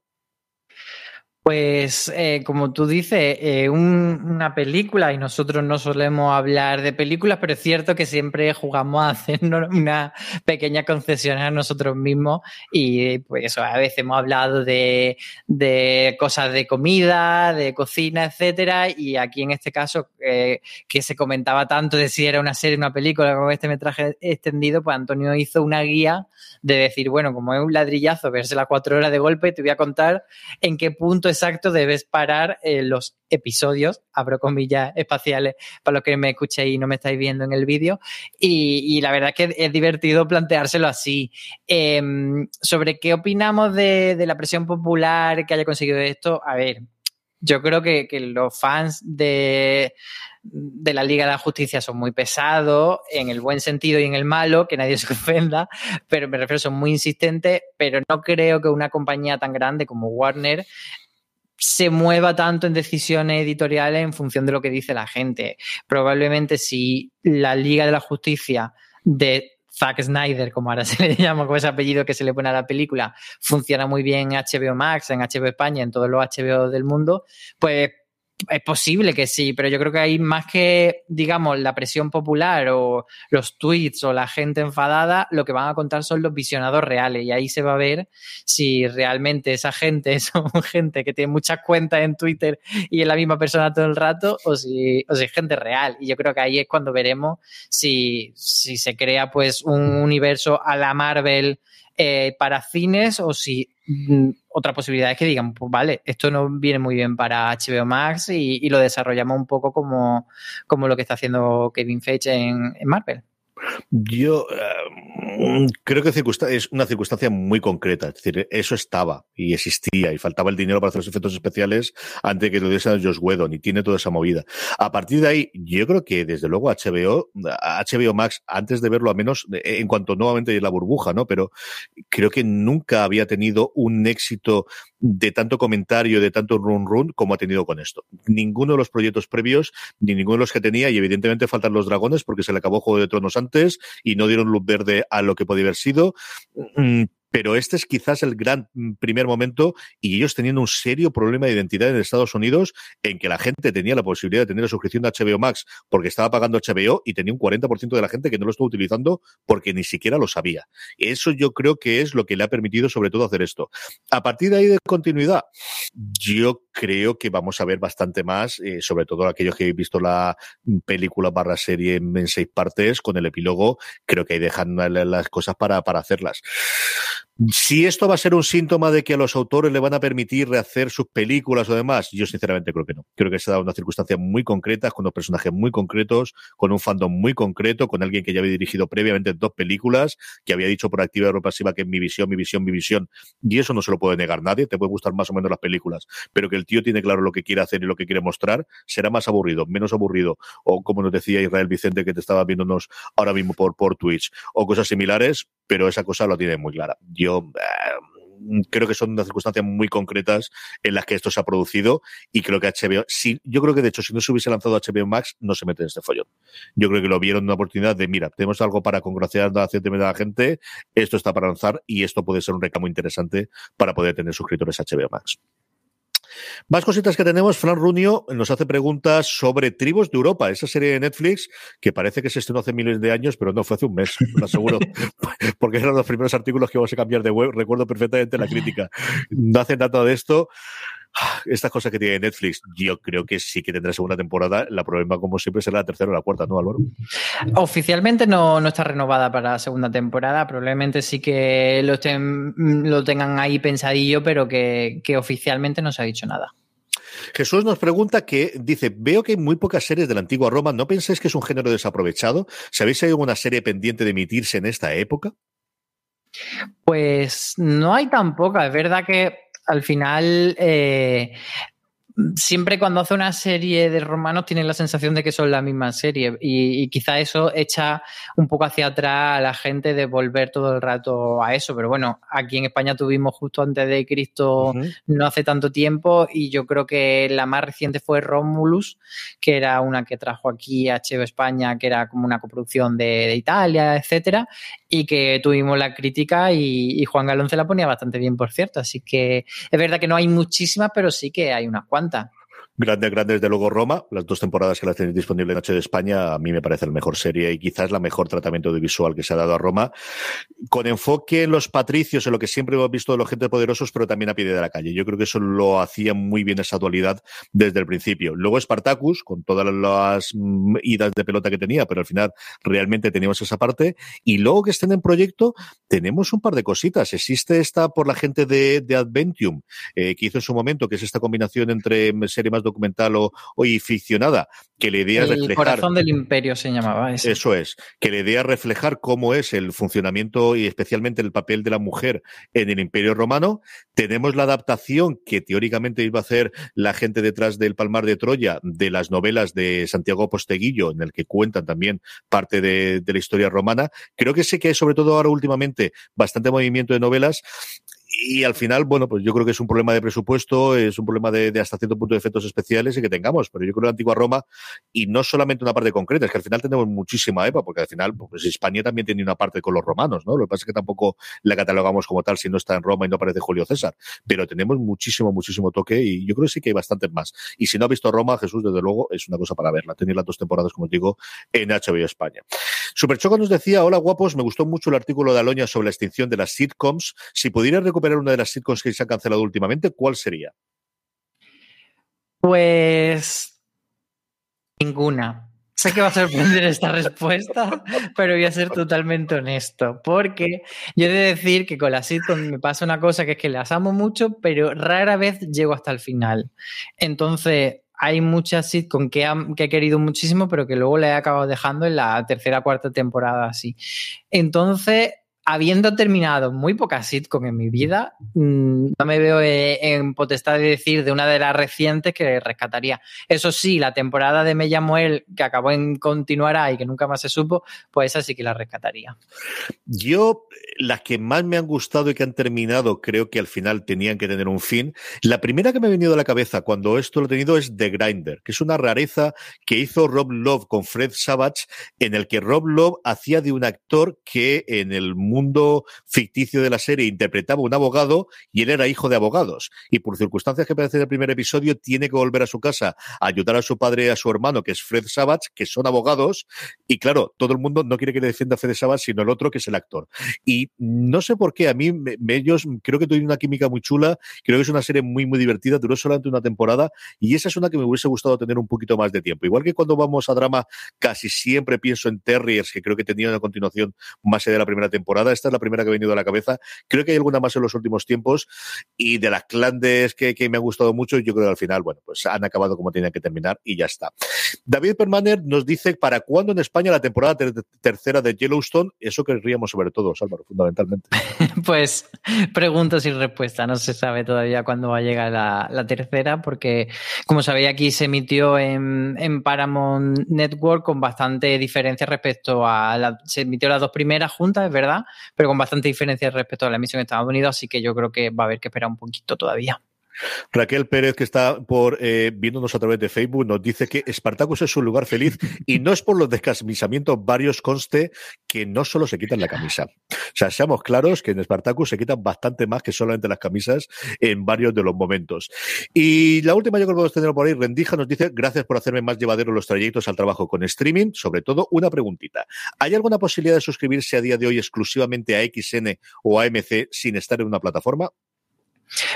Pues eh, como tú dices, eh, una película, y nosotros no solemos hablar de películas, pero es cierto que siempre jugamos a hacernos una pequeña concesión a nosotros mismos y pues a veces hemos hablado de, de cosas de comida, de cocina, etcétera, y aquí en este caso eh, que se comentaba tanto de si era una serie, una película, con este metraje extendido, pues Antonio hizo una guía de decir, bueno, como es un ladrillazo, verse las cuatro horas de golpe, te voy a contar en qué punto exacto debes parar eh, los episodios, abro comillas espaciales para los que me escuchéis y no me estáis viendo en el vídeo. Y, la verdad es que es divertido planteárselo así. Em, sobre qué opinamos de, la presión popular que haya conseguido esto, a ver, yo creo que, los fans de la Liga de la Justicia son muy pesados, en el buen sentido y en el malo, que nadie se ofenda, pero me refiero, son muy insistentes, pero no creo que una compañía tan grande como Warner se mueva tanto en decisiones editoriales en función de lo que dice la gente. Probablemente si la Liga de la Justicia de Zack Snyder, como ahora se le llama, con ese apellido que se le pone a la película, funciona muy bien en HBO Max, en HBO España, en todos los HBO del mundo, pues es posible que sí, pero yo creo que hay más que, digamos, la presión popular o los tweets o la gente enfadada, lo que van a contar son los visionados reales y ahí se va a ver si realmente esa gente son gente que tiene muchas cuentas en Twitter y es la misma persona todo el rato o si, o si es gente real. Y yo creo que ahí es cuando veremos si, si se crea pues un universo a la Marvel eh, para cines o si mm, otra posibilidad es que digan, pues vale, esto no viene muy bien para HBO Max y, lo desarrollamos un poco como, como, lo que está haciendo Kevin Feige en Marvel. Yo eh, creo que es una circunstancia muy concreta. Es decir, eso estaba y existía y faltaba el dinero para hacer los efectos especiales antes de que lo diese a Josh Whedon y tiene toda esa movida. A partir de ahí, yo creo que desde luego HBO, HBO Max, antes de verlo, a menos en cuanto nuevamente la burbuja, ¿no? Pero creo que nunca había tenido un éxito de tanto comentario, de tanto run run como ha tenido con esto. Ninguno de los proyectos previos, ni ninguno de los que tenía, y evidentemente faltan los dragones porque se le acabó Juego de Tronos antes y no dieron luz verde a lo que podía haber sido. Mm, pero este es quizás el gran mm, primer momento y ellos teniendo un serio problema de identidad en Estados Unidos en que la gente tenía la posibilidad de tener la suscripción de HBO Max porque estaba pagando HBO y tenía un 40% de la gente que no lo estaba utilizando porque ni siquiera lo sabía. Eso yo creo que es lo que le ha permitido sobre todo hacer esto. A partir de ahí de continuidad, yo creo que vamos a ver bastante más, eh, sobre todo aquellos que habéis visto la película barra serie en, seis partes con el epílogo, creo que ahí dejan las cosas para, para hacerlas. Si esto va a ser un síntoma de que a los autores le van a permitir rehacer sus películas o demás, yo sinceramente creo que no. Creo que se ha dado una circunstancia muy concreta, con dos personajes muy concretos, con un fandom muy concreto, con alguien que ya había dirigido previamente dos películas, que había dicho por activa y pasiva que es mi visión, mi visión, mi visión, y eso no se lo puede negar nadie, te puede gustar más o menos las películas, pero que el tío tiene claro lo que quiere hacer y lo que quiere mostrar, será más aburrido, menos aburrido, o como nos decía Israel Vicente que te estaba viéndonos ahora mismo por, por Twitch, o cosas similares, pero esa cosa lo tiene muy clara. Yo eh, creo que son unas circunstancias muy concretas en las que esto se ha producido y creo que HBO, sí, yo creo que de hecho si no se hubiese lanzado HBO Max no se mete en este follón. Yo creo que lo vieron una oportunidad de, mira, tenemos algo para congraciar a la gente, esto está para lanzar y esto puede ser un reclamo interesante para poder tener suscriptores a HBO Max. Más cositas que tenemos. Fran Runio nos hace preguntas sobre Tribus de Europa, esa serie de Netflix que parece que se estrenó hace miles de años, pero no fue hace un mes, lo aseguro. porque eran los primeros artículos que vamos a cambiar de web. Recuerdo perfectamente la crítica. No hace nada de esto. Estas cosas que tiene Netflix, yo creo que sí que tendrá segunda temporada. La problema, como siempre, será la tercera o la cuarta, ¿no, Álvaro? Oficialmente no, no está renovada para la segunda temporada. Probablemente sí que lo, estén, lo tengan ahí pensadillo, pero que, que oficialmente no se ha dicho nada. Jesús nos pregunta que dice, veo que hay muy pocas series de la antigua Roma, ¿no pensáis que es un género desaprovechado? ¿Sabéis si hay alguna serie pendiente de emitirse en esta época? Pues no hay tan poca, es verdad que Al final, eh, siempre cuando hace una serie de romanos tiene la sensación de que son la misma serie y, quizá eso echa un poco hacia atrás a la gente de volver todo el rato a eso. Pero bueno, aquí en España tuvimos justo antes de Cristo no hace tanto tiempo y yo creo que la más reciente fue Romulus, que era una que trajo aquí a HBO España, que era como una coproducción de, Italia, etcétera, y que tuvimos la crítica y, y Juan Galón se la ponía bastante bien, por cierto. Así que es verdad que no hay muchísimas, pero sí que hay unas cuantas encanta. Grande, grande, desde luego Roma. Las dos temporadas que las tenéis disponible Noche de España, a mí me parece la mejor serie y quizás la mejor tratamiento audiovisual que se ha dado a Roma. Con enfoque en los patricios, en lo que siempre hemos visto de los gente poderosos, pero también a pie de la calle. Yo creo que eso lo hacía muy bien esa dualidad desde el principio. Luego Spartacus, con todas las mm, idas de pelota que tenía, pero al final realmente teníamos esa parte. Y luego que estén en proyecto, tenemos un par de cositas. Existe esta por la gente de, de Adventium, eh, que hizo en su momento, que es esta combinación entre serie más documental o, ficcionada, que la idea es reflejar. El corazón del imperio se llamaba. Eso es, que la idea es reflejar cómo es el funcionamiento y especialmente el papel de la mujer en el imperio romano. Tenemos la adaptación que teóricamente iba a hacer la gente detrás del Palmar de Troya de las novelas de Santiago Posteguillo, en el que cuentan también parte de, de la historia romana. Creo que sí que hay sobre todo ahora últimamente bastante movimiento de novelas y al final, bueno, pues yo creo que es un problema de presupuesto, es un problema de, hasta cierto punto de efectos especiales y que tengamos, pero yo creo que la antigua Roma, y no solamente una parte concreta, es que al final tenemos muchísima EPA, porque al final, pues España también tiene una parte con los romanos, ¿no? Lo que pasa es que tampoco la catalogamos como tal si no está en Roma y no aparece Julio César, pero tenemos muchísimo, muchísimo toque y yo creo que sí que hay bastantes más. Y si no ha visto Roma, Jesús, desde luego, es una cosa para verla. Tener las dos temporadas, como os digo, en HBO España. Superchoco nos decía, hola guapos, me gustó mucho el artículo de Aloña sobre la extinción de las sitcoms. Si pudiera recuperar una de las sitcoms que se ha cancelado últimamente, ¿cuál sería? Pues ninguna. Sé que va a sorprender esta respuesta, pero voy a ser totalmente honesto, porque yo he de decir que con las sitcoms me pasa una cosa que es que las amo mucho, pero rara vez llego hasta el final. Entonces, hay muchas sitcoms que, que he querido muchísimo, pero que luego le he acabado dejando en la tercera cuarta temporada así. Entonces, habiendo terminado muy pocas sitcom en mi vida, mm, no me veo eh, en potestad de decir de una de las recientes que rescataría. Eso sí, la temporada de Me llamo él, que acabó en Continuará y que nunca más se supo, pues esa sí que la rescataría. Yo, las que más me han gustado y que han terminado, creo que al final tenían que tener un fin. La primera que me ha venido a la cabeza cuando esto lo he tenido es The Grinder, que es una rareza que hizo Rob Love con Fred Savage, en el que Rob Love hacía de un actor que en el mundo ficticio de la serie interpretaba un abogado y él era hijo de abogados. Y por circunstancias que aparecen en el primer episodio, tiene que volver a su casa a ayudar a su padre y a su hermano, que es Fred Savage, que son abogados. Y claro, todo el mundo no quiere que le defienda a Fred Savage, sino el otro, que es el actor. Y no sé por qué, a mí ellos creo que tuvieron una química muy chula, creo que es una serie muy, muy divertida, duró solamente una temporada y esa es una que me hubiese gustado tener un poquito más de tiempo. Igual que cuando vamos a drama, casi siempre pienso en Terriers, que creo que tenía una continuación más allá de la primera temporada esta es la primera que ha venido a la cabeza. Creo que hay alguna más en los últimos tiempos y de las clandes que, me han gustado mucho, yo creo que al final, bueno, pues han acabado como tenían que terminar y ya está. David Permaner nos dice, ¿para cuándo en España la temporada tercera de Yellowstone? Eso querríamos sobre todo, Álvaro, fundamentalmente. pues preguntas y respuestas. No se sabe todavía cuándo va a llegar la, tercera porque, como sabéis, aquí se emitió en, en Paramount Network con bastante diferencia respecto a la, se emitió las dos primeras juntas, es verdad, pero con bastante diferencia respecto a la emisión en Estados Unidos, así que yo creo que va a haber que esperar un poquito todavía. Raquel Pérez, que está por eh, viéndonos a través de Facebook, nos dice que Espartacus es un lugar feliz y no es por los descamisamientos varios conste que no solo se quitan la camisa. O sea, seamos claros que en Espartacus se quitan bastante más que solamente las camisas en varios de los momentos. Y la última, yo creo que podemos tener por ahí, Rendija nos dice, gracias por hacerme más llevadero los trayectos al trabajo con streaming. Sobre todo, una preguntita. ¿Hay alguna posibilidad de suscribirse a día de hoy exclusivamente a XN o a AMC sin estar en una plataforma?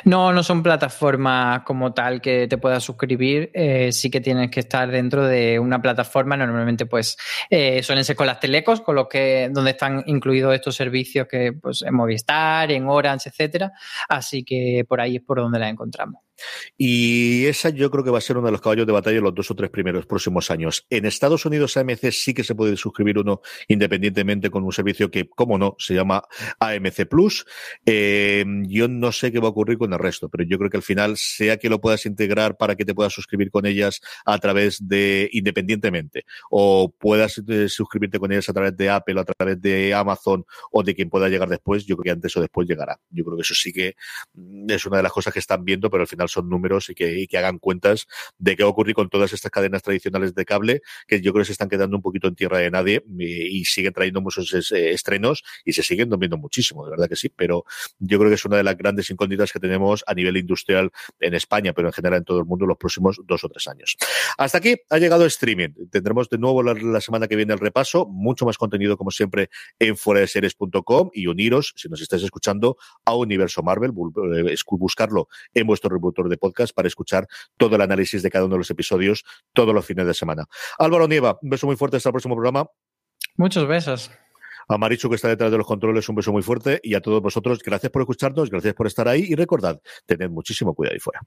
No, no son plataformas como tal que te puedas suscribir. Eh, sí que tienes que estar dentro de una plataforma. Normalmente, pues, eh, suelen ser con las telecos, con los que, donde están incluidos estos servicios que, pues, en Movistar, en Orange, etcétera. Así que por ahí es por donde la encontramos. Y esa yo creo que va a ser uno de los caballos de batalla en los dos o tres primeros próximos años. En Estados Unidos AMC sí que se puede suscribir uno independientemente con un servicio que, como no, se llama AMC Plus. Eh, yo no sé qué va a ocurrir con el resto, pero yo creo que al final, sea que lo puedas integrar para que te puedas suscribir con ellas a través de independientemente, o puedas eh, suscribirte con ellas a través de Apple, o a través de Amazon, o de quien pueda llegar después, yo creo que antes o después llegará. Yo creo que eso sí que mm, es una de las cosas que están viendo, pero al final son números y que, hagan cuentas de qué va a con todas estas cadenas tradicionales de cable, que yo creo que se están quedando un poquito en tierra de nadie y, siguen trayendo muchos estrenos y se siguen dominando muchísimo, de verdad que sí, pero yo creo que es una de las grandes incógnitas que tenemos a nivel industrial en España, pero en general en todo el mundo los próximos dos o tres años. Hasta aquí ha llegado streaming. Tendremos de nuevo la, semana que viene el repaso, mucho más contenido como siempre en fueradeseries.com y uniros, si nos estáis escuchando, a Universo Marvel, eh, buscarlo en vuestro reproductor de podcast para escuchar todo el análisis de cada uno de los episodios todos los fines de semana. Álvaro Nieva, un beso muy fuerte hasta el próximo programa. Muchos besos. A Marichu, que está detrás de los controles, un beso muy fuerte. Y a todos vosotros, gracias por escucharnos, gracias por estar ahí. Y recordad, tened muchísimo cuidado ahí fuera.